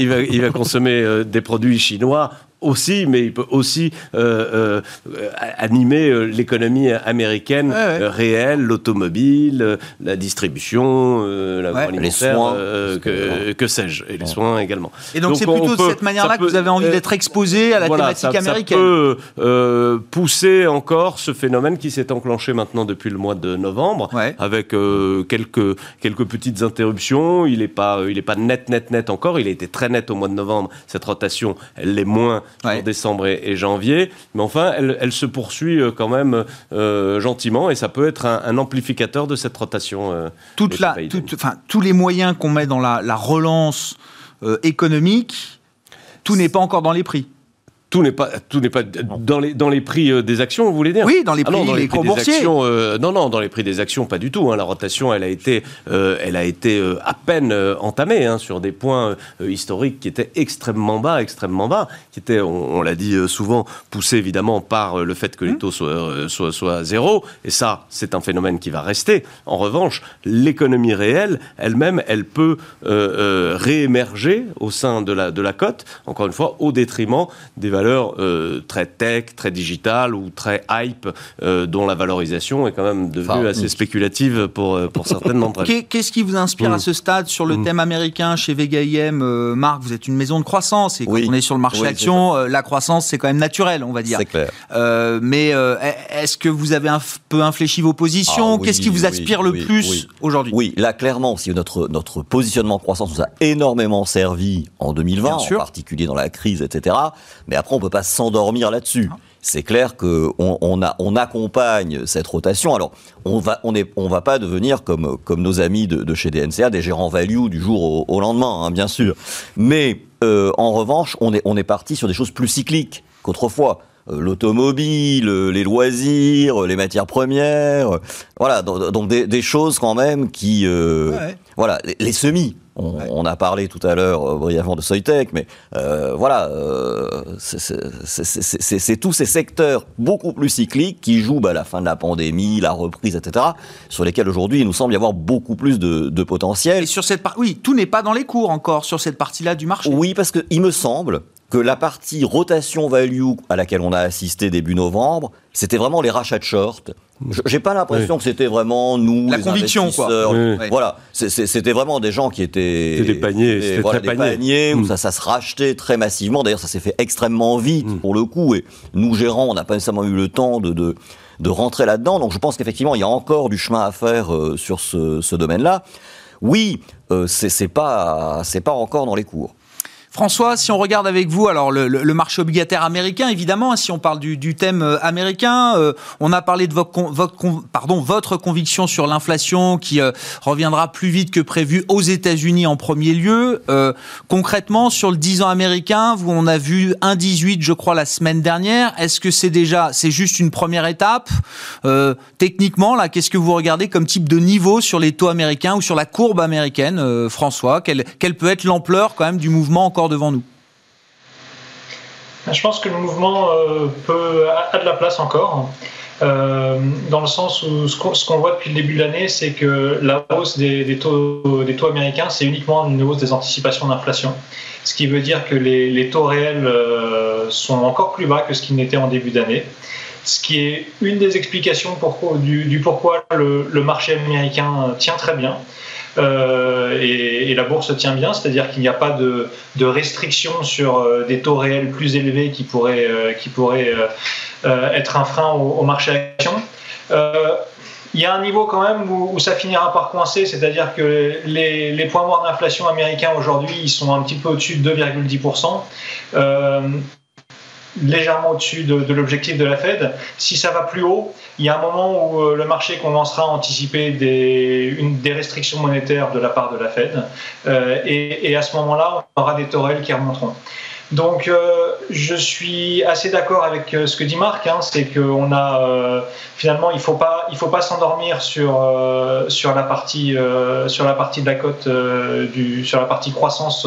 S5: il va, il va consommer euh, des produits chinois, aussi, mais il peut aussi euh, euh, animer euh, l'économie américaine réelle, l'automobile, la distribution, la
S3: les soins,
S5: que, que sais-je, et les soins également.
S1: Et donc c'est plutôt de cette manière-là que vous avez envie d'être exposé à la thématique américaine.
S5: Ça peut pousser encore ce phénomène qui s'est enclenché maintenant depuis le mois de novembre, avec quelques quelques petites interruptions. Il n'est pas il est pas net net net encore. Il a été très net au mois de novembre. Cette rotation, elle l'est moins en décembre et, janvier. Mais enfin, elle, se poursuit euh, quand même euh, gentiment et ça peut être un, amplificateur de cette rotation. Euh,
S1: toute la, tous les moyens qu'on met dans la, relance économique, tout n'est pas encore dans les prix
S5: tout n'est pas tout n'est pas dans les dans les prix euh, des actions, vous voulez dire?
S1: Oui, dans les ah prix, les, prix des
S5: actions. Euh, non, non, dans les prix des actions, pas du tout. Hein. La rotation, elle a été, euh, elle a été à peine entamée hein, sur des points historiques qui étaient extrêmement bas, extrêmement bas, qui étaient, on, l'a dit souvent, poussés évidemment par le fait que les mmh. taux soient, soient, soient zéro. Et ça, c'est un phénomène qui va rester. En revanche, l'économie réelle, elle-même, elle peut réémerger au sein de la de la cote. Encore une fois, au détriment des valeurs euh, très tech, très digitales ou très hype, euh, dont la valorisation est quand même devenue assez spéculative pour, euh, pour certaines d'entre elles.
S1: Qu'est-ce qui vous inspire à mm. ce stade sur le mm. thème américain chez Vega IM Marc, vous êtes une maison de croissance et quand on est sur le marché action, la croissance c'est quand même naturel, on va dire.
S3: C'est clair.
S1: mais est-ce que vous avez un peu infléchi vos positions? Ah Qu'est-ce qui vous aspire le plus aujourd'hui?
S3: Oui, là clairement, si notre, notre positionnement croissance nous a énormément servi en 2020, en particulier dans la crise, etc. Mais après, on peut pas s'endormir là-dessus. C'est clair que on, a, on, accompagne cette rotation. Alors, on va, on est, on va pas devenir comme, comme nos amis de, chez DNCA, des gérants value du jour au, lendemain, hein, bien sûr. Mais euh, en revanche, on est, on est parti sur des choses plus cycliques qu'autrefois l'automobile, les loisirs, les matières premières, voilà, donc des, choses quand même qui, euh, voilà, les semis. On, a parlé tout à l'heure euh, brièvement de Soitec, mais euh, voilà, euh, c'est tous ces secteurs beaucoup plus cycliques qui jouent bah, la fin de la pandémie, la reprise, etc., sur lesquels aujourd'hui il nous semble y avoir beaucoup plus de, de potentiel.
S1: Et sur cette oui, tout n'est pas dans les cours encore sur cette partie-là du marché.
S3: Oui, parce qu'il me semble que la partie rotation value à laquelle on a assisté début novembre, c'était vraiment les rachats de short. J'ai pas l'impression que c'était vraiment nous,
S1: la les conviction,
S3: quoi. Voilà, c'était vraiment des gens qui étaient
S5: des paniers,
S3: des, voilà, des paniers où mm. ça, ça se rachetait très massivement. D'ailleurs, ça s'est fait extrêmement vite mm. pour le coup. Et nous gérants, on n'a pas nécessairement eu le temps de, de, de rentrer là-dedans. Donc, je pense qu'effectivement, il y a encore du chemin à faire euh, sur ce, ce domaine-là. Oui, euh, c'est pas c'est pas encore dans les cours.
S1: François, si on regarde avec vous, alors le, marché obligataire américain, évidemment, hein, si on parle du, thème euh, américain, euh, on a parlé de votre, pardon, votre conviction sur l'inflation qui euh, reviendra plus vite que prévu aux États-Unis en premier lieu. concrètement, sur le 10 ans américain, vous, on a vu 1,18, je crois, la semaine dernière. Est-ce que c'est déjà, c'est juste une première étape? Techniquement, là, qu'est-ce que vous regardez comme type de niveau sur les taux américains ou sur la courbe américaine, François? Quelle, quelle peut être l'ampleur quand même du mouvement encore devant nous
S4: Je pense que le mouvement euh, a de la place encore. dans le sens où ce qu'on voit depuis le début de l'année, c'est que la hausse des, taux, des taux américains, c'est uniquement une hausse des anticipations d'inflation. Ce qui veut dire que les, taux réels sont encore plus bas que ce qu'ils n'étaient en début d'année ce qui est une des explications du, pourquoi le, marché américain tient très bien. Euh, et, la bourse tient bien, c'est-à-dire qu'il n'y a pas de, restrictions sur euh, des taux réels plus élevés qui pourraient, euh, être un frein au, marché action. il y a un niveau quand même où, ça finira par coincer, c'est-à-dire que les, les, points morts d'inflation américains aujourd'hui, ils sont un petit peu au-dessus de 2,10% légèrement au-dessus de, l'objectif de la Fed. Si ça va plus haut, il y a un moment où euh, le marché commencera à anticiper des, une, des restrictions monétaires de la part de la Fed. Euh, et, à ce moment-là, on aura des taux qui remonteront. Donc, euh, je suis assez d'accord avec ce que dit Marc, hein, c'est qu'on a finalement, il faut pas, il faut pas s'endormir sur sur la partie sur la partie de la cote du sur la partie croissance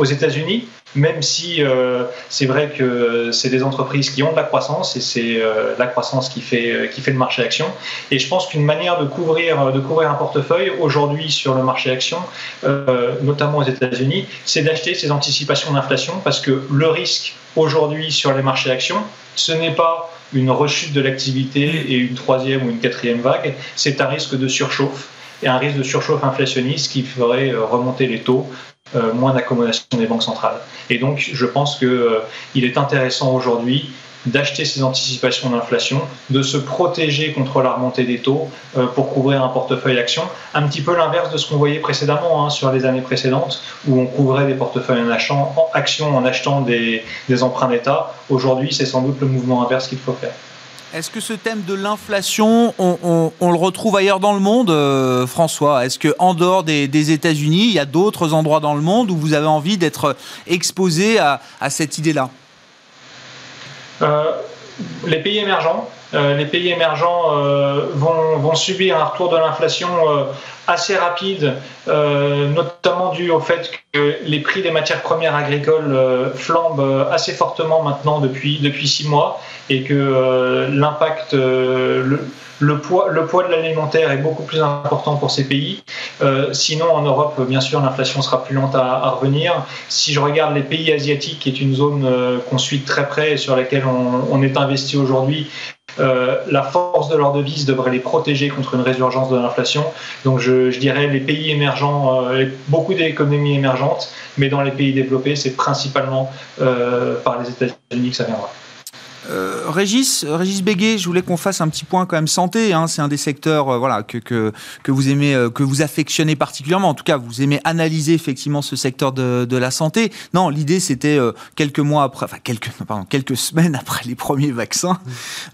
S4: aux États-Unis, même si euh, c'est vrai que c'est des entreprises qui ont de la croissance et c'est euh, la croissance qui fait, euh, qui fait le marché action. Et je pense qu'une manière de couvrir, de couvrir un portefeuille aujourd'hui sur le marché action, notamment aux États-Unis, c'est d'acheter ces anticipations d'inflation parce que le risque aujourd'hui sur les marchés actions, ce n'est pas une rechute de l'activité et une troisième ou une quatrième vague, c'est un risque de surchauffe et un risque de surchauffe inflationniste qui ferait remonter les taux euh, moins d'accommodation des banques centrales. Et donc, je pense qu'il euh, est intéressant aujourd'hui d'acheter ces anticipations d'inflation, de se protéger contre la remontée des taux euh, pour couvrir un portefeuille action. Un petit peu l'inverse de ce qu'on voyait précédemment hein, sur les années précédentes, où on couvrait des portefeuilles en, achetant, en en achetant des emprunts d'État. Aujourd'hui, c'est sans doute le mouvement inverse qu'il faut faire.
S1: Est-ce que ce thème de l'inflation, on, le retrouve ailleurs dans le monde, euh, François? Est-ce qu'en dehors des, États-Unis, il y a d'autres endroits dans le monde où vous avez envie d'être exposé à, cette idée-là?
S4: Euh, Les pays émergents. Euh, les pays émergents vont, vont, subir un retour de l'inflation assez rapide, notamment dû au fait que les prix des matières premières agricoles flambent assez fortement maintenant depuis, depuis six mois et que euh, l'impact, euh, le, poids, le poids de l'alimentaire est beaucoup plus important pour ces pays. Euh, sinon, en Europe, bien sûr, l'inflation sera plus lente à, revenir. Si je regarde les pays asiatiques, qui est une zone qu'on suit très près et sur laquelle on, est investi aujourd'hui, la force de leur devise devrait les protéger contre une résurgence de l'inflation. Donc je, dirais les pays émergents, beaucoup d'économies émergentes, mais dans les pays développés, c'est principalement par les États-Unis que ça viendra.
S1: Euh, Régis, Régis Béguet, je voulais qu'on fasse un petit point quand même santé. Hein. c'est un des secteurs, euh, voilà, que, que, que, vous aimez, euh, que vous affectionnez particulièrement. En tout cas, vous aimez analyser effectivement ce secteur de, de la santé. Non, l'idée c'était quelques mois après, enfin quelques, pardon, quelques semaines après les premiers vaccins.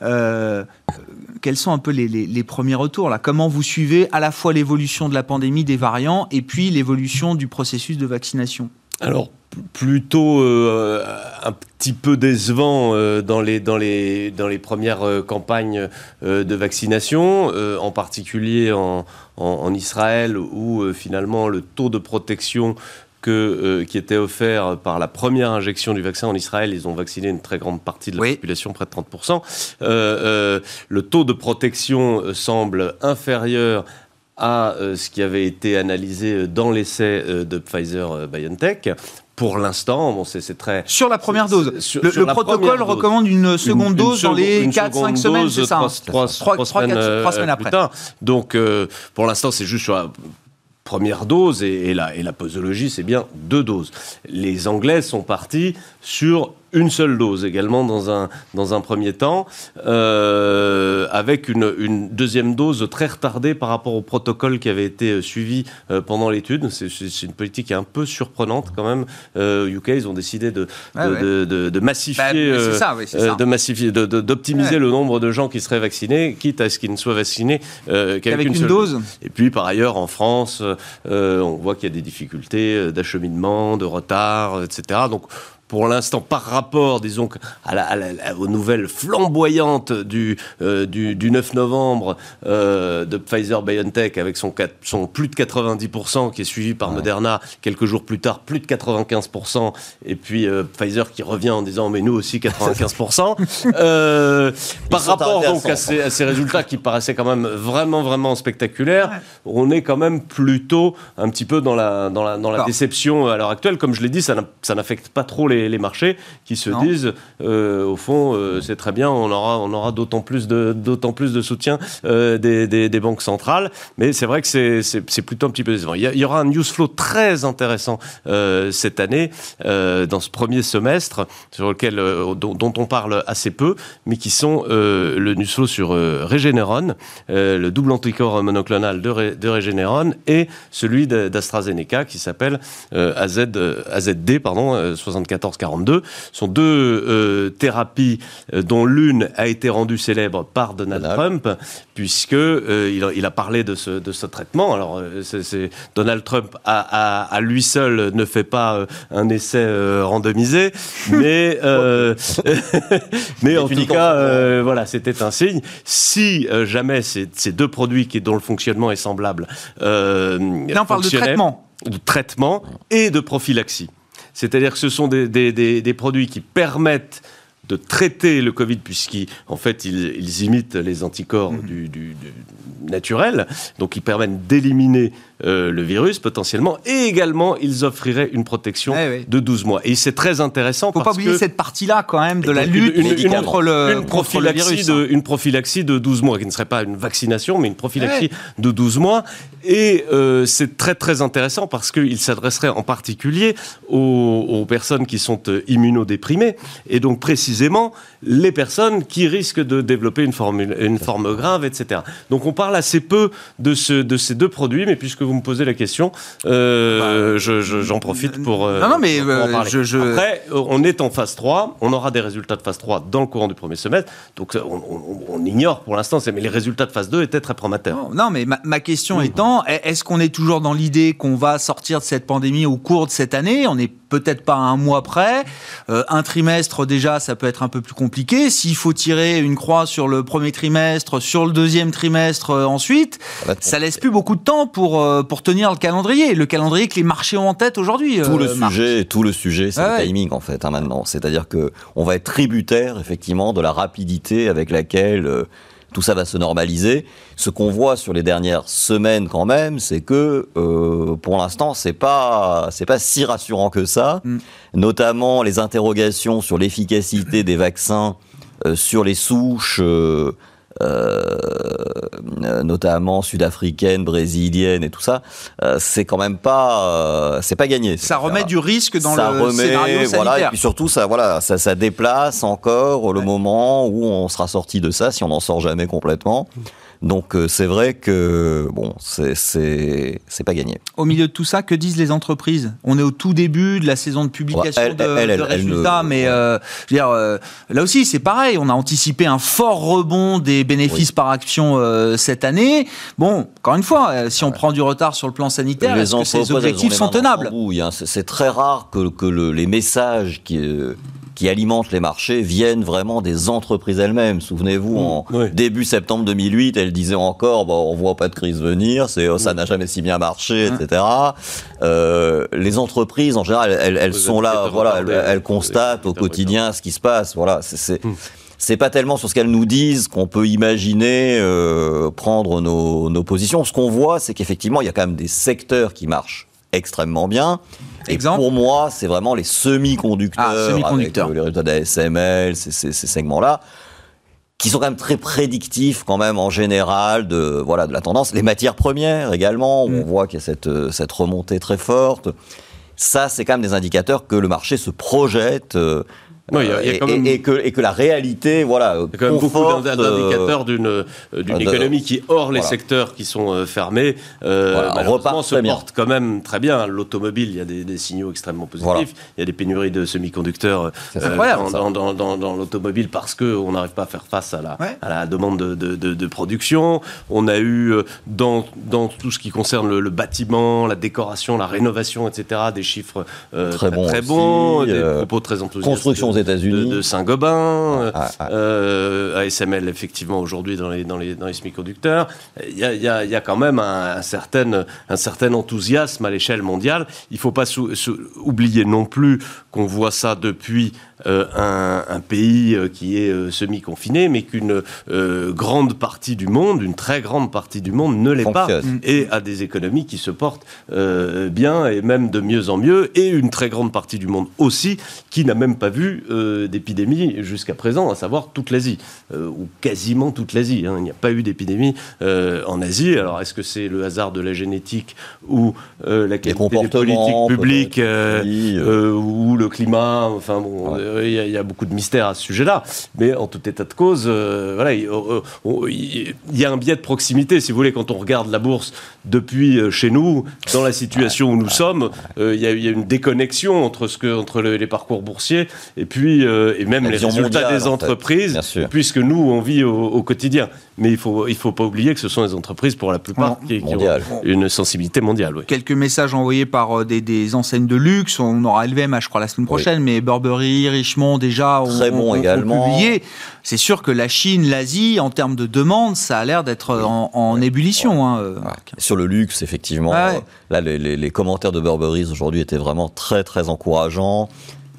S1: quels sont un peu les, les, les, premiers retours là? Comment vous suivez à la fois l'évolution de la pandémie, des variants, et puis l'évolution du processus de vaccination?
S5: Alors plutôt euh, un petit peu décevant euh, dans, les, dans, les, dans les premières euh, campagnes de vaccination, en particulier en, en, Israël, où finalement le taux de protection que, qui était offert par la première injection du vaccin en Israël, ils ont vacciné une très grande partie de la population, près de 30%. le taux de protection semble inférieur à ce qui avait été analysé dans l'essai de Pfizer-BioNTech pour l'instant, bon, c'est très...
S1: Sur la première dose. le, protocole recommande une seconde dose dans les 4-5 semaines, c'est ça
S5: 3, semaines, euh, semaines, après. Donc, euh, pour l'instant, c'est juste sur la première dose et, la, et la posologie, c'est bien deux doses. Les Anglais sont partis sur une seule dose également dans un, dans un premier temps, euh, avec une, une, deuxième dose très retardée par rapport au protocole qui avait été euh, suivi euh, pendant l'étude. C'est une politique un peu surprenante quand même. Euh, UK, ils ont décidé de, de, massifier, de massifier, d'optimiser le nombre de gens qui seraient vaccinés, quitte à ce qu'ils ne soient vaccinés qu'avec une, seule dose. Et puis par ailleurs, en France, on voit qu'il y a des difficultés d'acheminement, de retard, etc. Donc pour l'instant, par rapport, disons, à la, aux nouvelles flamboyantes du, euh, du, 9 novembre euh, de Pfizer-BioNTech avec son, son plus de 90% qui est suivi par Moderna quelques jours plus tard, plus de 95%, et puis euh, Pfizer qui revient en disant mais nous aussi 95%. par rapport donc à ces, à ces, résultats qui paraissaient quand même vraiment vraiment spectaculaires, on est quand même plutôt un petit peu dans la, dans la, dans la déception à l'heure actuelle. Comme je l'ai dit, ça n'affecte pas trop les les, marchés qui se disent, euh, au fond, euh, c'est très bien, on aura, on aura d'autant plus de, d'autant plus de soutien euh, des, des, banques centrales. Mais c'est vrai que c'est, c'est, plutôt un petit peu décevant. Il y, aura un news flow très intéressant cette année, dans ce premier semestre, sur lequel, dont, on parle assez peu, mais qui sont le news flow sur Regeneron, le double anticorps monoclonal de, de Regeneron, et celui d'AstraZeneca qui s'appelle AZ, AZD, pardon, 74 1442 sont deux euh, thérapies euh, dont l'une a été rendue célèbre par Donald Trump, puisque euh, il, a parlé de ce, de ce traitement. Alors, Donald Trump à, à, lui seul ne fait pas un essai randomisé, mais mais en tout cas, voilà, c'était un signe. Si jamais ces, ces, deux produits qui dont le fonctionnement est semblable,
S1: Là, on parle de traitement,
S5: de traitement et de prophylaxie. C'est-à-dire que ce sont des, produits qui permettent de traiter le Covid, puisqu'en fait, ils, imitent les anticorps mmh. du, du, naturel, donc ils permettent d'éliminer euh, le virus potentiellement, et également ils offriraient une protection eh de 12 mois. Et c'est très intéressant.
S1: Faut pas oublier cette partie-là quand même de la lutte contre, le,
S5: une
S1: virus. De,
S5: une prophylaxie de 12 mois, qui ne serait pas une vaccination, mais une prophylaxie de 12 mois. Et euh, c'est très très intéressant parce qu'il s'adresserait en particulier aux, personnes qui sont euh, immunodéprimées, et donc précisément les personnes qui risquent de développer une, formule, une forme grave, etc. Donc on parle assez peu de, ce, de ces deux produits, mais puisque vous me posez la question, euh, bah, j'en profite pour,
S1: euh, non, non, mais, euh,
S5: Après, on est en phase 3, on aura des résultats de phase 3 dans le courant du premier semestre, donc on, ignore pour l'instant, mais les résultats de phase 2 étaient très prometteurs.
S1: Non, mais ma, question étant, est-ce qu'on est toujours dans l'idée qu'on va sortir de cette pandémie au cours de cette année? On n'est peut-être pas un mois près. un trimestre, déjà, ça peut être un peu plus compliqué. S'il faut tirer une croix sur le premier trimestre, sur le deuxième trimestre ensuite, ça laisse plus beaucoup de temps pour euh, pour tenir le calendrier, le calendrier que les marchés ont en tête aujourd'hui.
S3: Tout le euh, sujet, tout le sujet, c'est le timing en fait hein, maintenant. C'est-à-dire que on va être tributaire effectivement de la rapidité avec laquelle euh, tout ça va se normaliser. Ce qu'on voit sur les dernières semaines quand même, c'est que pour l'instant, c'est pas c'est pas si rassurant que ça. Mm. Notamment les interrogations sur l'efficacité des vaccins sur les souches. Euh, notamment sud-africaine, brésilienne et tout ça, euh, c'est quand même pas, euh, c'est pas gagné.
S1: Ça remet du risque dans ça le remet, scénario sanitaire.
S3: Voilà, et puis surtout ça, voilà, ça, ça déplace encore le moment où on sera sorti de ça, si on n'en sort jamais complètement. Donc euh, c'est vrai que bon, c'est pas gagné.
S1: Au milieu de tout ça, que disent les entreprises? On est au tout début de la saison de publication de, résultats, mais euh, je veux dire, euh, là aussi c'est pareil. On a anticipé un fort rebond des bénéfices par action cette année. Bon, encore une fois, si on prend du retard sur le plan sanitaire, est-ce que ces objectifs sont tenables?
S3: hein. C'est très rare que, que le, les messages qui qui alimentent les marchés viennent vraiment des entreprises elles-mêmes. Souvenez-vous, en début septembre 2008, elles disaient encore, bon, on voit pas de crise venir, c'est ça n'a jamais si bien marché, etc. Euh, les entreprises, en général, elles, sont là, voilà, elles, constatent au quotidien ce qui se passe. Voilà, c'est c'est pas tellement sur ce qu'elles nous disent qu'on peut imaginer euh, prendre nos, nos positions. Ce qu'on voit, c'est qu'effectivement, il y a quand même des secteurs qui marchent extrêmement bien. Exemple pour moi, c'est vraiment les semi-conducteurs, ah, avec euh, les résultats d'ASML, ces, ces, ces segments-là, qui sont quand même très prédictifs quand même en général de voilà de la tendance. Les matières premières également, mm. on voit qu'il y a cette, euh, cette remontée très forte. Ça, c'est quand même des indicateurs que le marché se projette. Euh, et, que, et que la réalité, voilà,
S5: il y a quand même beaucoup d'indicateurs d'une d'une économie qui, hors les secteurs qui sont fermés, euh, se porte quand même très bien. L'automobile, il y a des, signaux extrêmement positifs. Il y a des pénuries de semi-conducteurs dans, dans, dans, dans l'automobile parce qu'on n'arrive pas à faire face à la, à la demande de, de, de, production. On a eu dans, dans tout ce qui concerne le, bâtiment, la décoration, la rénovation, etc., des chiffres très, bons, très bons des propos très enthousiastes.
S3: Construction États-Unis.
S5: De, Saint-Gobain, ah, ah, ah. ASML, effectivement, aujourd'hui dans les, dans les, dans les semi-conducteurs. Il y a, y, a, y a, quand même un, certain, un certain enthousiasme à l'échelle mondiale. Il ne faut pas oublier non plus qu'on voit ça depuis euh, un, pays euh, qui est euh, semi-confiné, mais qu'une grande partie du monde, une très grande partie du monde ne l'est pas, et a des économies qui se portent bien, et même de mieux en mieux, et une très grande partie du monde aussi, qui n'a même pas vu d'épidémie jusqu'à présent, à savoir toute l'Asie, ou quasiment toute l'Asie. Hein. Il n'y a pas eu d'épidémie en Asie. Alors, est-ce que c'est le hasard de la génétique ou la qualité des politiques publiques, ou le climat Enfin bon il y, a beaucoup de mystères à ce sujet-là. Mais en tout état de cause, euh, voilà, il, y a un biais de proximité, si vous voulez, quand on regarde la bourse depuis euh, chez nous, dans la situation où nous sommes, euh, il y, a une déconnexion entre, ce que, entre les parcours boursiers et puis et même les résultats des entreprises, puisque nous, on vit au, quotidien. Mais il ne faut, il faut pas oublier que ce sont les entreprises, pour la plupart, qui, ont une sensibilité mondiale.
S1: Quelques messages envoyés par des, enseignes de luxe. On aura LVMH, je crois, la semaine prochaine, mais Burberry, Richemont, déjà,
S3: Très bon également.
S1: C'est sûr que la Chine, l'Asie, en termes de demande, ça a l'air d'être en, ébullition. Hein, euh,
S3: Sur le luxe, effectivement. Là, les, commentaires de Burberry aujourd'hui étaient vraiment très, très encourageants.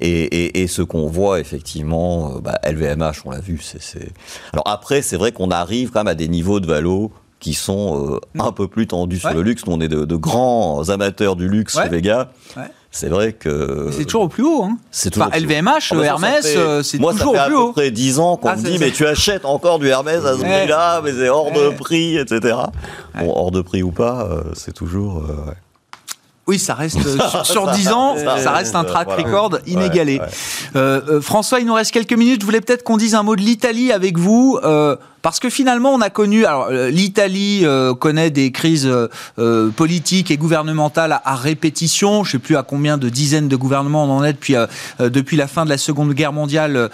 S3: Et, ce qu'on voit effectivement, LVMH, euh, bah, on l'a vu. c'est Alors après, c'est vrai qu'on arrive quand même à des niveaux de valo qui sont euh, un peu plus tendus sur le luxe. Nous, on est de, grands amateurs du luxe, les gars. C'est vrai que.
S1: C'est toujours au plus haut. Hein. C'est toujours. Enfin, LVMH, ah, Hermès, euh, c'est toujours au plus haut.
S3: Moi, ça fait à peu près 10 ans qu'on ah, me dit, mais tu achètes encore du Hermès à ce prix-là, mais c'est hors de prix, etc. Bon, hors de prix ou pas, euh, c'est toujours.
S1: Oui, ça reste sur, 10 ans, ça, reste un track record inégalé. François, il nous reste quelques minutes. Vous voulez peut-être qu'on dise un mot de l'Italie avec vous. Parce que finalement, on a connu, alors euh, l'Italie euh, connaît des crises euh, politiques et gouvernementales à, répétition. Je ne sais plus à combien de dizaines de gouvernements on en est depuis depuis la fin de la Seconde Guerre mondiale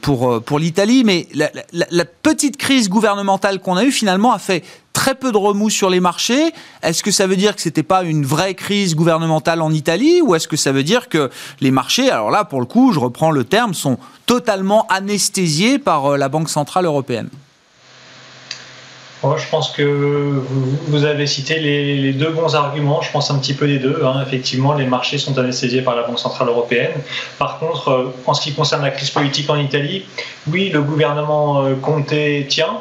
S1: pour pour l'Italie. Mais la, la, petite crise gouvernementale qu'on a eue finalement a fait très peu de remous sur les marchés. Est-ce que ça veut dire que c'était pas une vraie crise gouvernementale en Italie ou est-ce que ça veut dire que les marchés, alors là pour le coup, je reprends le terme, sont totalement anesthésiés par la Banque centrale européenne?
S4: Je pense que vous, avez cité les, deux bons arguments. Je pense un petit peu des deux. Hein. Effectivement, les marchés sont anesthésiés par la Banque Centrale Européenne. Par contre, euh, en ce qui concerne la crise politique en Italie, oui, le gouvernement euh, Conte tient.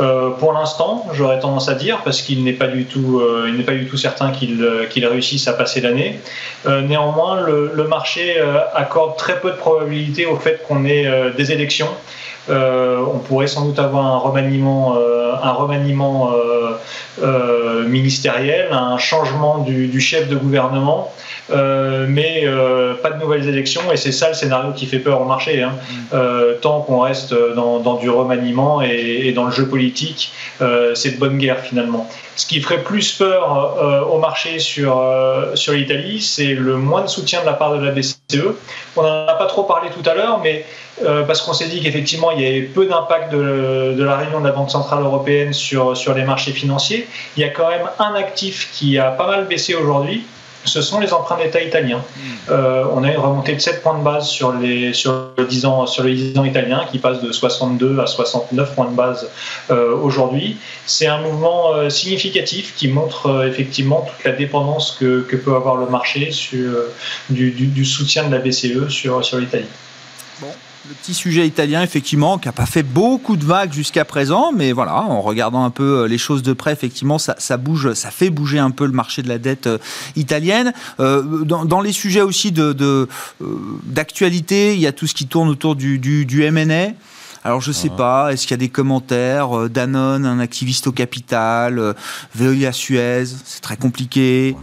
S4: Euh, pour l'instant, j'aurais tendance à dire, parce qu'il n'est pas du tout, il n'est pas du tout certain qu'il réussisse à passer l'année. néanmoins, le, le marché accorde très peu de probabilité au fait qu'on ait des élections euh, on pourrait sans doute avoir un remaniement, euh, un remaniement euh, ministériel, un changement du, chef de gouvernement. mais pas de nouvelles élections et c'est ça le scénario qui fait peur au marché. Hein. Mm. tant qu'on reste dans, du remaniement et, dans le jeu politique, c'est de bonne guerre finalement. Ce qui ferait plus peur au marché sur, sur l'Italie, c'est le moins de soutien de la part de la BCE. On n'en a pas trop parlé tout à l'heure, mais euh, parce qu'on s'est dit qu'effectivement, il y avait peu d'impact de, la réunion de la Banque Centrale Européenne sur, sur les marchés financiers. Il y a quand même un actif qui a pas mal baissé aujourd'hui, ce sont les emprunts d'État italiens. Hmm. Euh, on a une remontée de 7 points de base sur, les, sur, le 10 ans, sur le 10 ans italien qui passe de 62 à 69 points de base euh, aujourd'hui. C'est un mouvement significatif qui montre effectivement toute la dépendance que, que, peut avoir le marché sur, du, du, du soutien de la BCE sur, sur l'Italie.
S1: Le petit sujet italien, effectivement, qui n'a pas fait beaucoup de vagues jusqu'à présent, mais voilà, en regardant un peu euh, les choses de près, effectivement, ça, bouge, ça fait bouger un peu le marché de la dette euh, italienne. Euh, dans, les sujets aussi de, d'actualité, il y a tout ce qui tourne autour du, du, du M&A. Alors je sais ah. pas, est-ce qu'il y a des commentaires Danone, un activiste au capital, Veolia Suez, c'est très compliqué.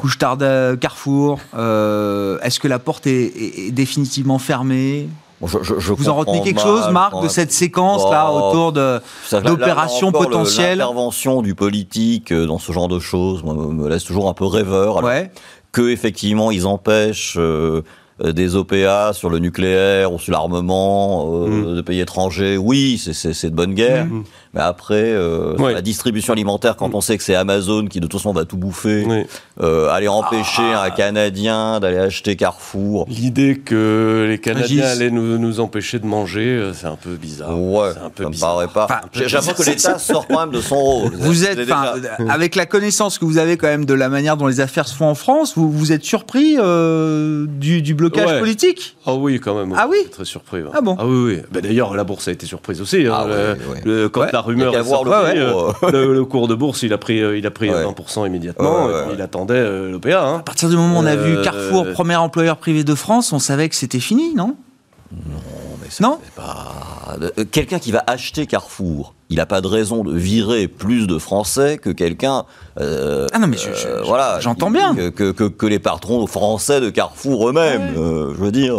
S1: Couche-tard Carrefour, est-ce que la porte est, définitivement fermée? Vous en retenez quelque chose, Marc, de cette séquence-là oh. autour d'opérations potentielles
S3: L'intervention du politique dans ce genre de choses me laisse toujours un peu rêveur. ouais. Que effectivement ils empêchent euh, des OPA sur le nucléaire ou sur l'armement euh, mm. de pays étrangers, oui, c'est de bonne guerre. Mm. Mais après, euh, la distribution alimentaire, quand on sait que c'est Amazon qui de toute façon va tout bouffer, euh, aller empêcher ah. un Canadien d'aller acheter Carrefour.
S5: L'idée que les Canadiens allaient nous, nous, empêcher de manger, euh, c'est un peu bizarre.
S3: Ouais, un peu ça me paraît pas. J'avoue que l'État sort quand même de son rôle.
S1: Vous êtes, avec la connaissance que vous avez quand même de la manière dont les affaires se font en France, vous, vous êtes surpris du, du, blocage politique?
S5: Ah oui, quand même.
S1: Ah oui
S5: Très surpris.
S1: Ah bon
S5: Ah oui, oui. Ben, D'ailleurs, la bourse a été surprise aussi. Hein. Ah le, quand la rumeur est sortie, euh, le, cours de bourse, il a pris, euh, il a pris 20% immédiatement. il attendait euh, l'OPA. Hein.
S1: À partir du moment où on a vu Carrefour, premier employeur privé de France, on savait que c'était fini, non?
S3: Non, mais non? pas... Quelqu'un qui va acheter Carrefour, il n'a pas de raison de virer plus de Français que quelqu'un.
S1: ah non, mais voilà, j'entends bien.
S3: Que, que, que, les patrons français de Carrefour eux-mêmes. je veux dire.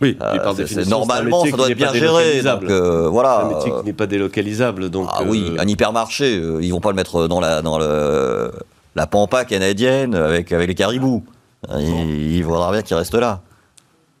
S5: Oui,
S3: euh, normalement, ça doit être bien géré. Donc, euh, voilà.
S5: un métier qui n'est pas délocalisable. Donc,
S3: ah oui, euh, un hypermarché, ils vont pas le mettre dans la, dans le, la pampa canadienne avec, avec les caribous. Il, il faudra bien qu'il reste là.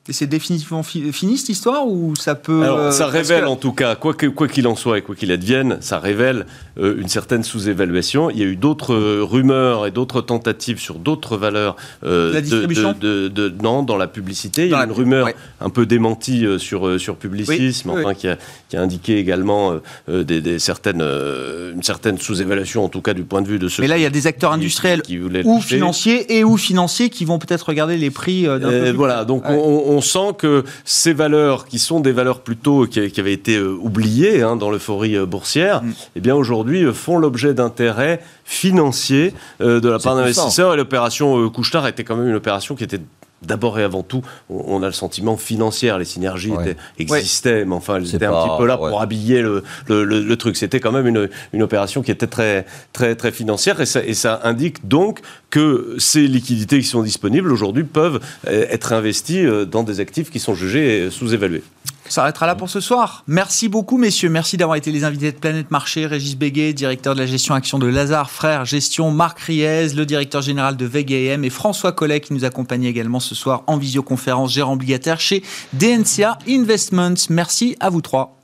S1: Et c'est définitivement fini cette histoire ou ça peut
S5: Alors, euh, ça révèle en tout cas, quoi qu'il quoi qu'il en soit et quoi qu'il advienne, ça révèle euh, une certaine sous-évaluation. Il y a eu d'autres euh, rumeurs et d'autres tentatives sur d'autres valeurs
S1: la distribution
S5: de, de, non dans la publicité. il y a une rumeur un peu démentie sur sur publicisme, enfin qui a, qui, a, indiqué également des, des, certaines une certaine sous-évaluation en tout cas du point de vue de ceux.
S1: Mais là, il y a des acteurs industriels ou financiers et ou financiers qui vont peut-être regarder les prix.
S5: voilà, donc on on sent que ces valeurs, qui sont des valeurs plutôt qui, avaient été euh, oubliées hein, dans l'euphorie euh, boursière, mm. eh bien aujourd'hui euh, font l'objet d'intérêts financiers de la part d'investisseurs. Et l'opération Couchetard était quand même une opération qui était d'abord et avant tout, on, a le sentiment financier. Les synergies existaient, mais enfin, elles étaient un petit peu là pour habiller le, truc. C'était quand même une, opération qui était très, très, très financière et ça, et ça indique donc que ces liquidités qui sont disponibles aujourd'hui peuvent euh, être investies euh, dans des actifs qui sont jugés sous-évalués.
S1: Ça s'arrêtera là pour ce soir. Merci beaucoup, messieurs. Merci d'avoir été les invités de Planète Marché. Régis Béguet, directeur de la gestion action de Lazare Frères Gestion. Marc Riez, le directeur général de VGM. Et François Collet, qui nous accompagne également ce soir en visioconférence, gérant obligataire chez DNCA Investments. Merci à vous trois.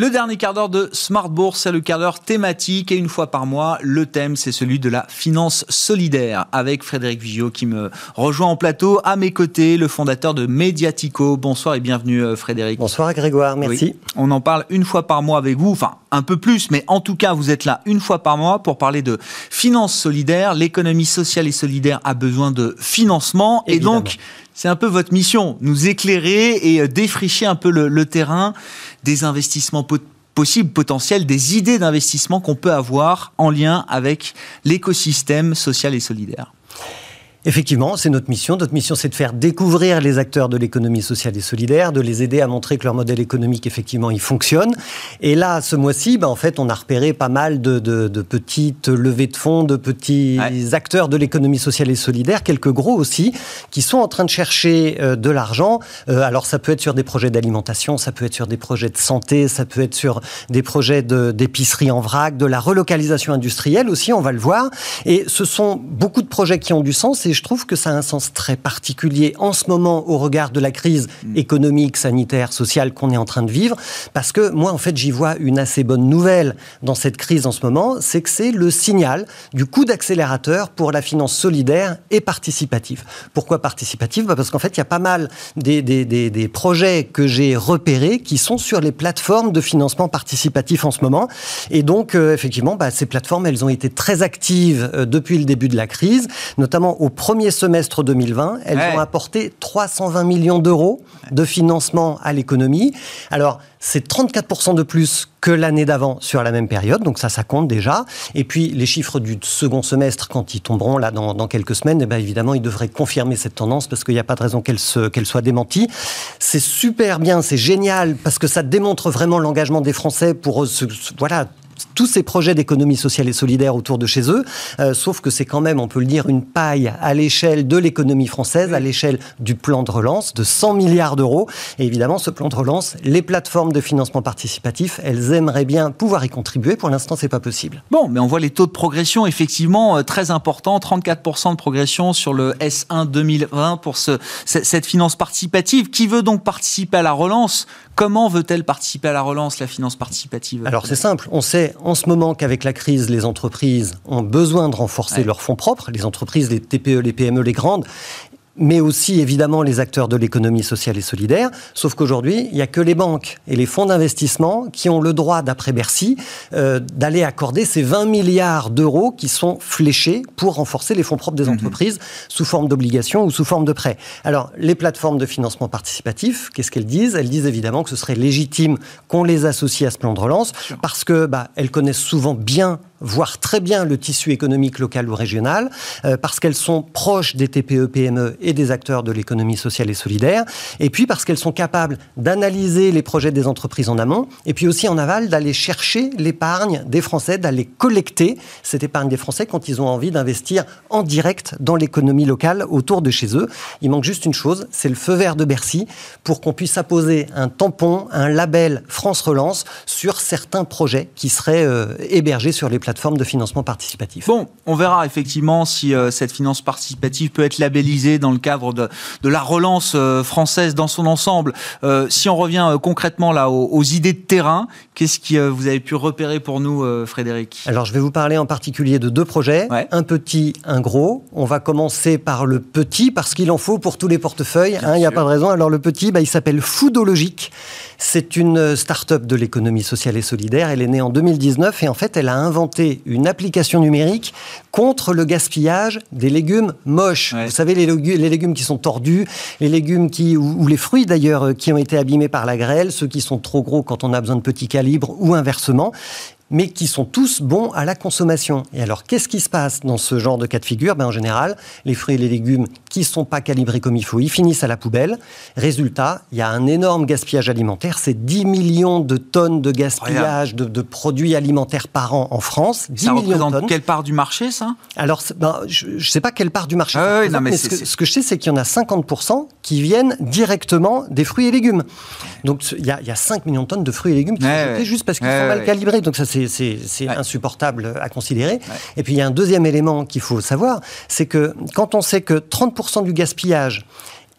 S1: Le dernier quart d'heure de Smart Bourse, c'est le quart d'heure thématique et une fois par mois, le thème c'est celui de la finance solidaire avec Frédéric Vigio qui me rejoint en plateau à mes côtés, le fondateur de Mediatico. Bonsoir et bienvenue euh, Frédéric.
S6: Bonsoir Grégoire, merci.
S1: on en parle une fois par mois avec vous, enfin un peu plus, mais en tout cas vous êtes là une fois par mois pour parler de finance solidaire. L'économie sociale et solidaire a besoin de financement et donc c'est un peu votre mission, nous éclairer et euh, défricher un peu le, terrain des investissements possibles, potentiels, des idées d'investissement qu'on peut avoir en lien avec l'écosystème social et solidaire.
S6: Effectivement, c'est notre mission. Notre mission, c'est de faire découvrir les acteurs de l'économie sociale et solidaire, de les aider à montrer que leur modèle économique, effectivement, il fonctionne. Et là, ce mois-ci, ben, en fait, on a repéré pas mal de, petites levées de fonds, de petits acteurs de l'économie sociale et solidaire, quelques gros aussi, qui sont en train de chercher euh, de l'argent. Euh, alors, ça peut être sur des projets d'alimentation, ça peut être sur des projets de santé, ça peut être sur des projets d'épicerie en vrac, de la relocalisation industrielle aussi, on va le voir. Et ce sont beaucoup de projets qui ont du sens et je trouve que ça a un sens très particulier en ce moment au regard de la crise mm. économique, sanitaire, sociale qu'on est en train de vivre, parce que moi, en fait, j'y vois une assez bonne nouvelle dans cette crise en ce moment, c'est que c'est le signal du coup d'accélérateur pour la finance solidaire et participative. Pourquoi participative? Bah, Parce qu'en fait, il y a pas mal des, des, des, projets que j'ai repérés qui sont sur les plateformes de financement participatif en ce moment. Et donc, euh, effectivement, bah, ces plateformes, elles ont été très actives euh, depuis le début de la crise, notamment au premier semestre 2020, elles ont apporté 320 millions d'euros de financement à l'économie. Alors, c'est 34% de plus que l'année d'avant sur la même période, donc ça, ça compte déjà. Et puis les chiffres du second semestre, quand ils tomberont là dans, quelques semaines, eh bien, évidemment, ils devraient confirmer cette tendance parce qu'il n'y a pas de raison qu'elle soit démentie. C'est super bien, c'est génial parce que ça démontre vraiment l'engagement des Français pour euh, voilà tous ces projets d'économie sociale et solidaire autour de chez eux, euh, sauf que c'est quand même, on peut le dire, une paille à l'échelle de l'économie française, à l'échelle du plan de relance de 100 milliards d'euros. Et évidemment, ce plan de relance, les plateformes de financement participatif, elles aimeraient bien pouvoir y contribuer. Pour l'instant, c'est pas possible.
S1: Bon, mais on voit les taux de progression effectivement euh, très importants, 34% de progression sur le S1 2020 pour ce, cette finance participative. Qui veut donc participer à la relance? Comment veut-elle participer à la relance, la finance participative?
S6: Alors c'est simple, on sait en ce moment qu'avec la crise, les entreprises ont besoin de renforcer leurs fonds propres, les entreprises, les TPE, les PME, les grandes, mais aussi évidemment les acteurs de l'économie sociale et solidaire. Sauf qu'aujourd'hui, il n'y a que les banques et les fonds d'investissement qui ont le droit, d'après Bercy, euh, d'aller accorder ces 20 milliards d'euros qui sont fléchés pour renforcer les fonds propres des mhm. entreprises sous forme d'obligations ou sous forme de prêts. Alors, les plateformes de financement participatif, qu'est-ce qu'elles disent? Elles disent évidemment que ce serait légitime qu'on les associe à ce plan de relance parce que bah, elles connaissent souvent bien voire très bien le tissu économique local ou régional, euh, parce qu'elles sont proches des TPE-PME et des acteurs de l'économie sociale et solidaire, et puis parce qu'elles sont capables d'analyser les projets des entreprises en amont, et puis aussi en aval d'aller chercher l'épargne des Français, d'aller collecter cette épargne des Français quand ils ont envie d'investir en direct dans l'économie locale autour de chez eux. Il manque juste une chose, c'est le feu vert de Bercy pour qu'on puisse apposer un tampon, un label France Relance sur certains projets qui seraient euh, hébergés sur les plateforme de financement participatif.
S1: Bon, on verra effectivement si euh, cette finance participative peut être labellisée dans le cadre de, de la relance euh, française dans son ensemble. Euh, si on revient concrètement là aux, idées de terrain, qu'est-ce que vous avez pu repérer pour nous, Frédéric?
S6: Alors, je vais vous parler en particulier de deux projets, un petit, un gros. On va commencer par le petit parce qu'il en faut pour tous les portefeuilles. Hein, il n'y a pas de raison. Alors, le petit, bah, il s'appelle Foodologique. C'est une start-up de l'économie sociale et solidaire. Elle est née en 2019 et en fait, elle a inventé une application numérique contre le gaspillage des légumes moches. Vous savez, les, légumes qui sont tordus, les légumes qui, ou, les fruits d'ailleurs, euh, qui ont été abîmés par la grêle, ceux qui sont trop gros quand on a besoin de petits calibres ou inversement mais qui sont tous bons à la consommation. Et alors, qu'est-ce qui se passe dans ce genre de cas de figure? Ben, En général, les fruits et les légumes qui ne sont pas calibrés comme il faut, ils finissent à la poubelle. Résultat, il y a un énorme gaspillage alimentaire. C'est 10 millions de tonnes de gaspillage de, produits alimentaires par an en France. 10
S1: ça
S6: millions
S1: représente quelle part du marché, ça?
S6: Alors, ben, je ne sais pas quelle part du marché. Ah mais, ce, que, je sais, c'est qu'il y en a 50% qui viennent directement des fruits et légumes. Donc, il y, a, 5 millions de tonnes de fruits et légumes qui sont jetés juste parce qu'ils sont mal calibrés. Donc, ça, c'est c'est insupportable à considérer. Et puis il y a un deuxième élément qu'il faut savoir, c'est que quand on sait que 30% du gaspillage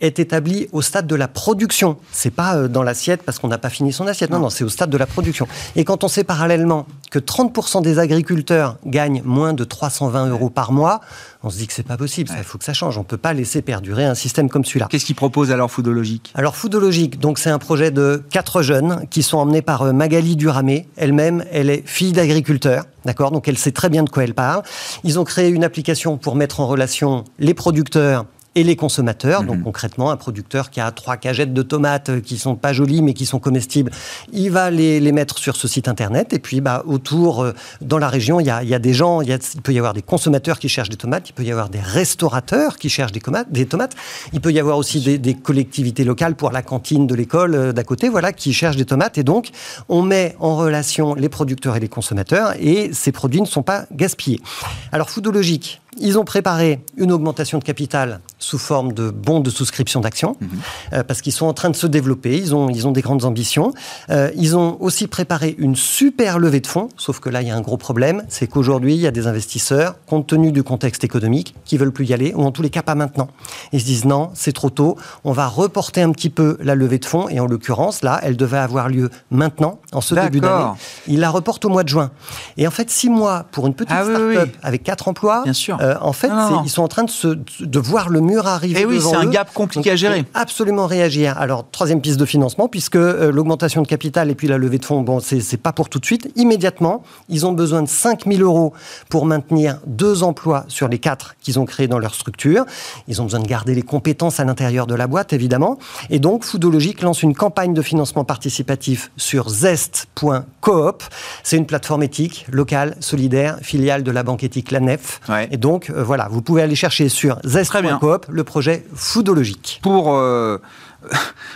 S6: est établi au stade de la production. C'est pas euh, dans l'assiette parce qu'on n'a pas fini son assiette. Non, non, c'est au stade de la production. Et quand on sait parallèlement que 30% des agriculteurs gagnent moins de 320 euros par mois, on se dit que c'est pas possible. Il faut que ça change. On peut pas laisser perdurer un système comme celui-là.
S1: Qu'est-ce qu'ils proposent alors Foodologique?
S6: Alors Foodologique, donc c'est un projet de quatre jeunes qui sont emmenés par euh, Magali Duramé. Elle-même, elle est fille d'agriculteur. D'accord? Donc elle sait très bien de quoi elle parle. Ils ont créé une application pour mettre en relation les producteurs et les consommateurs. Donc mhm. concrètement, un producteur qui a trois cagettes de tomates qui sont pas jolies mais qui sont comestibles, il va les, les mettre sur ce site internet. Et puis bah, autour, euh, dans la région, il y a, y a des gens, il, peut y avoir des consommateurs qui cherchent des tomates, il peut y avoir des restaurateurs qui cherchent des tomates, des tomates. il peut y avoir aussi des, des collectivités locales pour la cantine de l'école euh, d'à côté, voilà, qui cherchent des tomates. Et donc, on met en relation les producteurs et les consommateurs et ces produits ne sont pas gaspillés. Alors, Foodologique, ils ont préparé une augmentation de capital sous forme de bons de souscription d'actions, mhm. euh, parce qu'ils sont en train de se développer, ils ont, ils ont des grandes ambitions. Euh, ils ont aussi préparé une super levée de fonds, sauf que là, il y a un gros problème, c'est qu'aujourd'hui, il y a des investisseurs, compte tenu du contexte économique, qui veulent plus y aller, ou en tous les cas pas maintenant. Ils se disent non, c'est trop tôt, on va reporter un petit peu la levée de fonds, et en l'occurrence, là, elle devait avoir lieu maintenant, en ce début d'année. Ils la reportent au mois de juin. Et en fait, six mois pour une petite ah start-up avec quatre emplois,
S1: Bien sûr.
S6: Euh, Euh, en fait, ils sont en train de, se, de voir le mur arriver.
S1: Et eh oui, c'est un gap compliqué à gérer.
S6: Absolument réagir. Alors, troisième piste de financement, puisque euh, l'augmentation de capital et puis la levée de fonds, bon, c'est pas pour tout de suite. Immédiatement, ils ont besoin de 5 000 euros pour maintenir deux emplois sur les quatre qu'ils ont créés dans leur structure. Ils ont besoin de garder les compétences à l'intérieur de la boîte, évidemment. Et donc, Foodologique lance une campagne de financement participatif sur zest.coop. C'est une plateforme éthique, locale, solidaire, filiale de la banque éthique La Nef. Et donc, euh, voilà, vous pouvez aller chercher sur zest.coop le projet Foodologique.
S1: Pour euh,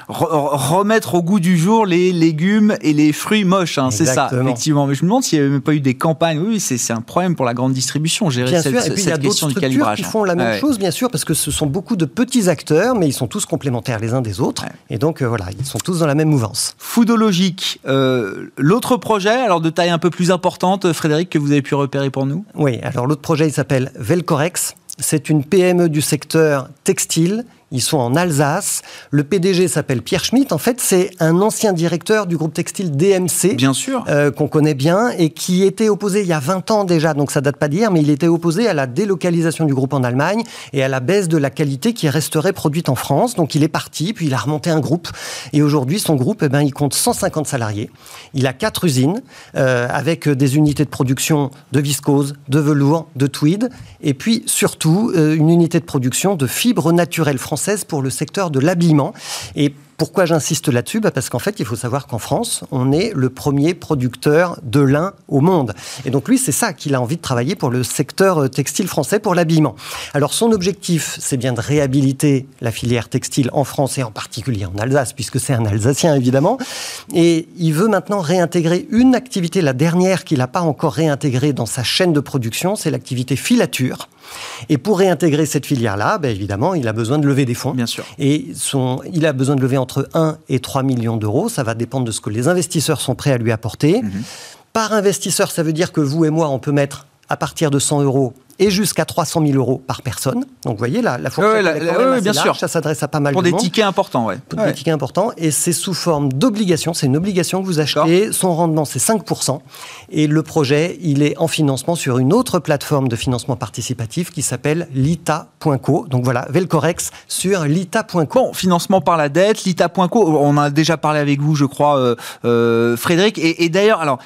S1: remettre au goût du jour les légumes et les fruits moches. Hein, c'est ça, effectivement. Mais je me demande s'il n'y avait même pas eu des campagnes. Oui, c'est un problème pour la grande distribution, gérer
S6: bien
S1: cette,
S6: sûr. Et puis, il y a d'autres structures qui font la même chose, bien sûr, parce que ce sont beaucoup de petits acteurs, mais ils sont tous complémentaires les uns des autres. Et donc, euh, voilà, ils sont tous dans la même mouvance.
S1: Foodologique, euh, l'autre projet, alors de taille un peu plus importante, Frédéric, que vous avez pu repérer pour nous?
S6: Oui, alors l'autre projet, il s'appelle Velcorex. C'est une PME du secteur textile ils sont en Alsace. Le PDG s'appelle Pierre Schmitt. En fait, c'est un ancien directeur du groupe textile DMC.
S1: Bien sûr.
S6: Euh, qu'on connaît bien et qui était opposé il y a 20 ans déjà, donc ça date pas d'hier, mais il était opposé à la délocalisation du groupe en Allemagne et à la baisse de la qualité qui resterait produite en France. Donc il est parti, puis il a remonté un groupe. Et aujourd'hui, son groupe, eh ben, il compte 150 salariés. Il a quatre usines euh, avec des unités de production de viscose, de velours, de tweed, et puis surtout euh, une unité de production de fibres naturelles françaises pour le secteur de l'habillement. Et pourquoi j'insiste là-dessus bah Parce qu'en fait, il faut savoir qu'en France, on est le premier producteur de lin au monde. Et donc lui, c'est ça qu'il a envie de travailler pour le secteur euh, textile français, pour l'habillement. Alors son objectif, c'est bien de réhabiliter la filière textile en France et en particulier en Alsace, puisque c'est un Alsacien évidemment. Et il veut maintenant réintégrer une activité, la dernière qu'il n'a pas encore réintégrée dans sa chaîne de production, c'est l'activité filature. Et pour réintégrer cette filière-là, ben évidemment, il a besoin de lever des fonds.
S1: Bien sûr.
S6: Et son, il a besoin de lever entre 1 et 3 millions d'euros. Ça va dépendre de ce que les investisseurs sont prêts à lui apporter. Mhm. Par investisseur, ça veut dire que vous et moi, on peut mettre à partir de 100 euros et jusqu'à 300 000 euros par personne. Donc, vous voyez, la, la fourchette
S1: est bien sûr.
S6: ça s'adresse à pas mal
S1: Pour
S6: de
S1: des tickets importants, ouais.
S6: Pour des tickets importants, et c'est sous forme d'obligation, c'est une obligation que vous achetez, son rendement c'est 5%, et le projet, il est en financement sur une autre plateforme de financement participatif qui s'appelle lita.co, donc voilà, Velcorex sur lita.co.
S1: Bon, financement par la dette, lita.co, on a déjà parlé avec vous, je crois, euh, euh, Frédéric, et, et d'ailleurs, alors,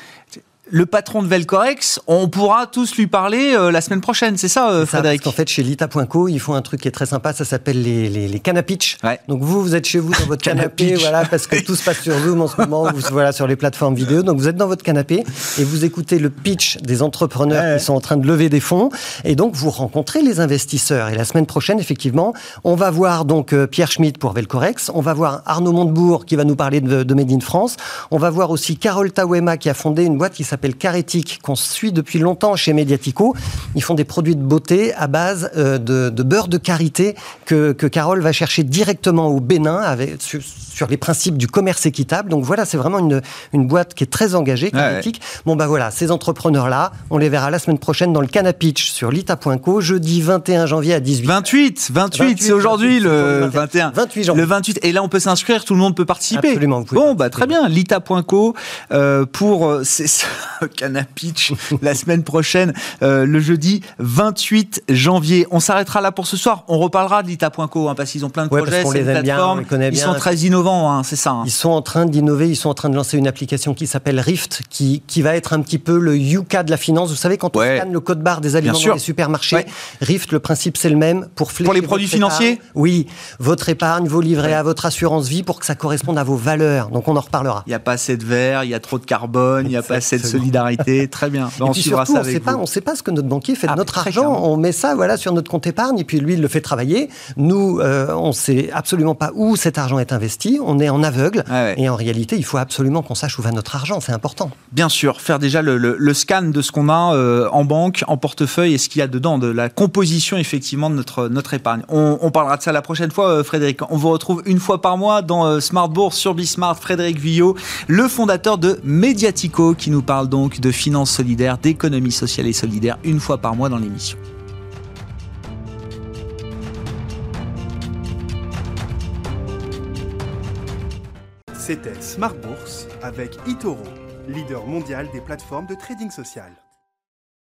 S1: le patron de Velcorex, on pourra tous lui parler euh, la semaine prochaine, c'est ça, euh, Frédéric
S6: En fait, chez Lita.co, ils font un truc qui est très sympa, ça s'appelle les, les, les canapitch. Donc vous, vous êtes chez vous dans votre canapé, voilà, parce que tout se passe sur Zoom en ce moment, vous, voilà, sur les plateformes vidéo. Donc vous êtes dans votre canapé et vous écoutez le pitch des entrepreneurs qui sont en train de lever des fonds, et donc vous rencontrez les investisseurs. Et la semaine prochaine, effectivement, on va voir donc euh, Pierre Schmitt pour Velcorex, on va voir Arnaud Montebourg qui va nous parler de, de Made in France, on va voir aussi Carole Tawema qui a fondé une boîte qui s'appelle s'appelle Carétique, qu'on suit depuis longtemps chez Mediatico. Ils font des produits de beauté à base euh, de, beurre de karité que, que, Carole va chercher directement au Bénin avec, sur, les principes du commerce équitable. Donc voilà, c'est vraiment une, une boîte qui est très engagée, Carétique. Bon bah voilà, ces entrepreneurs-là, on les verra la semaine prochaine dans le Canapitch sur lita.co, jeudi 21 janvier à 18
S1: 28, 28, c'est aujourd'hui le 21. 28 janvier. Le 28. Et là, on peut s'inscrire, tout le monde peut participer.
S6: Absolument.
S1: bon, bah très bien, lita.co euh, pour... Euh, Canapitch la semaine prochaine, euh, le jeudi 28 janvier. On s'arrêtera là pour ce soir. On reparlera de l'ITA.co hein, parce qu'ils ont plein de projets,
S6: c'est plateforme.
S1: ils sont très innovants, hein, c'est ça. Hein.
S6: Ils sont en train d'innover, ils sont en train de lancer une application qui s'appelle Rift, qui, qui va être un petit peu le Yuka de la finance. Vous savez, quand on scanne le code barre des aliments dans les supermarchés, Rift, le principe c'est le même pour
S1: Pour les produits financiers
S6: Oui, votre épargne, vos livrets à votre assurance vie pour que ça corresponde à vos valeurs. Donc on en reparlera.
S1: Il n'y a pas assez de verre, il y a trop de carbone, il n'y a pas assez de solidarité. Très bien.
S6: on surtout, on sait pas, on sait pas ce que notre banquier fait de ah, notre argent. On met ça, voilà, sur notre compte épargne, et puis lui, il le fait travailler. Nous, euh, on sait absolument pas où cet argent est investi. On est en aveugle. Et en réalité, il faut absolument qu'on sache où va notre argent. C'est important.
S1: Bien sûr, faire déjà le, scan de ce qu'on a euh, en banque, en portefeuille, et ce qu'il y a dedans, de la composition effectivement de notre notre épargne. On, parlera de ça la prochaine fois, euh, Frédéric. On vous retrouve une fois par mois dans Smart Bourse sur Bismart. Frédéric Villot, le fondateur de Mediatico, qui nous parle donc de finance solidaire, d'économie sociale et solidaire, une fois par mois dans l'émission.
S7: C'était Smart Bourse avec Itoro, leader mondial des plateformes de trading social.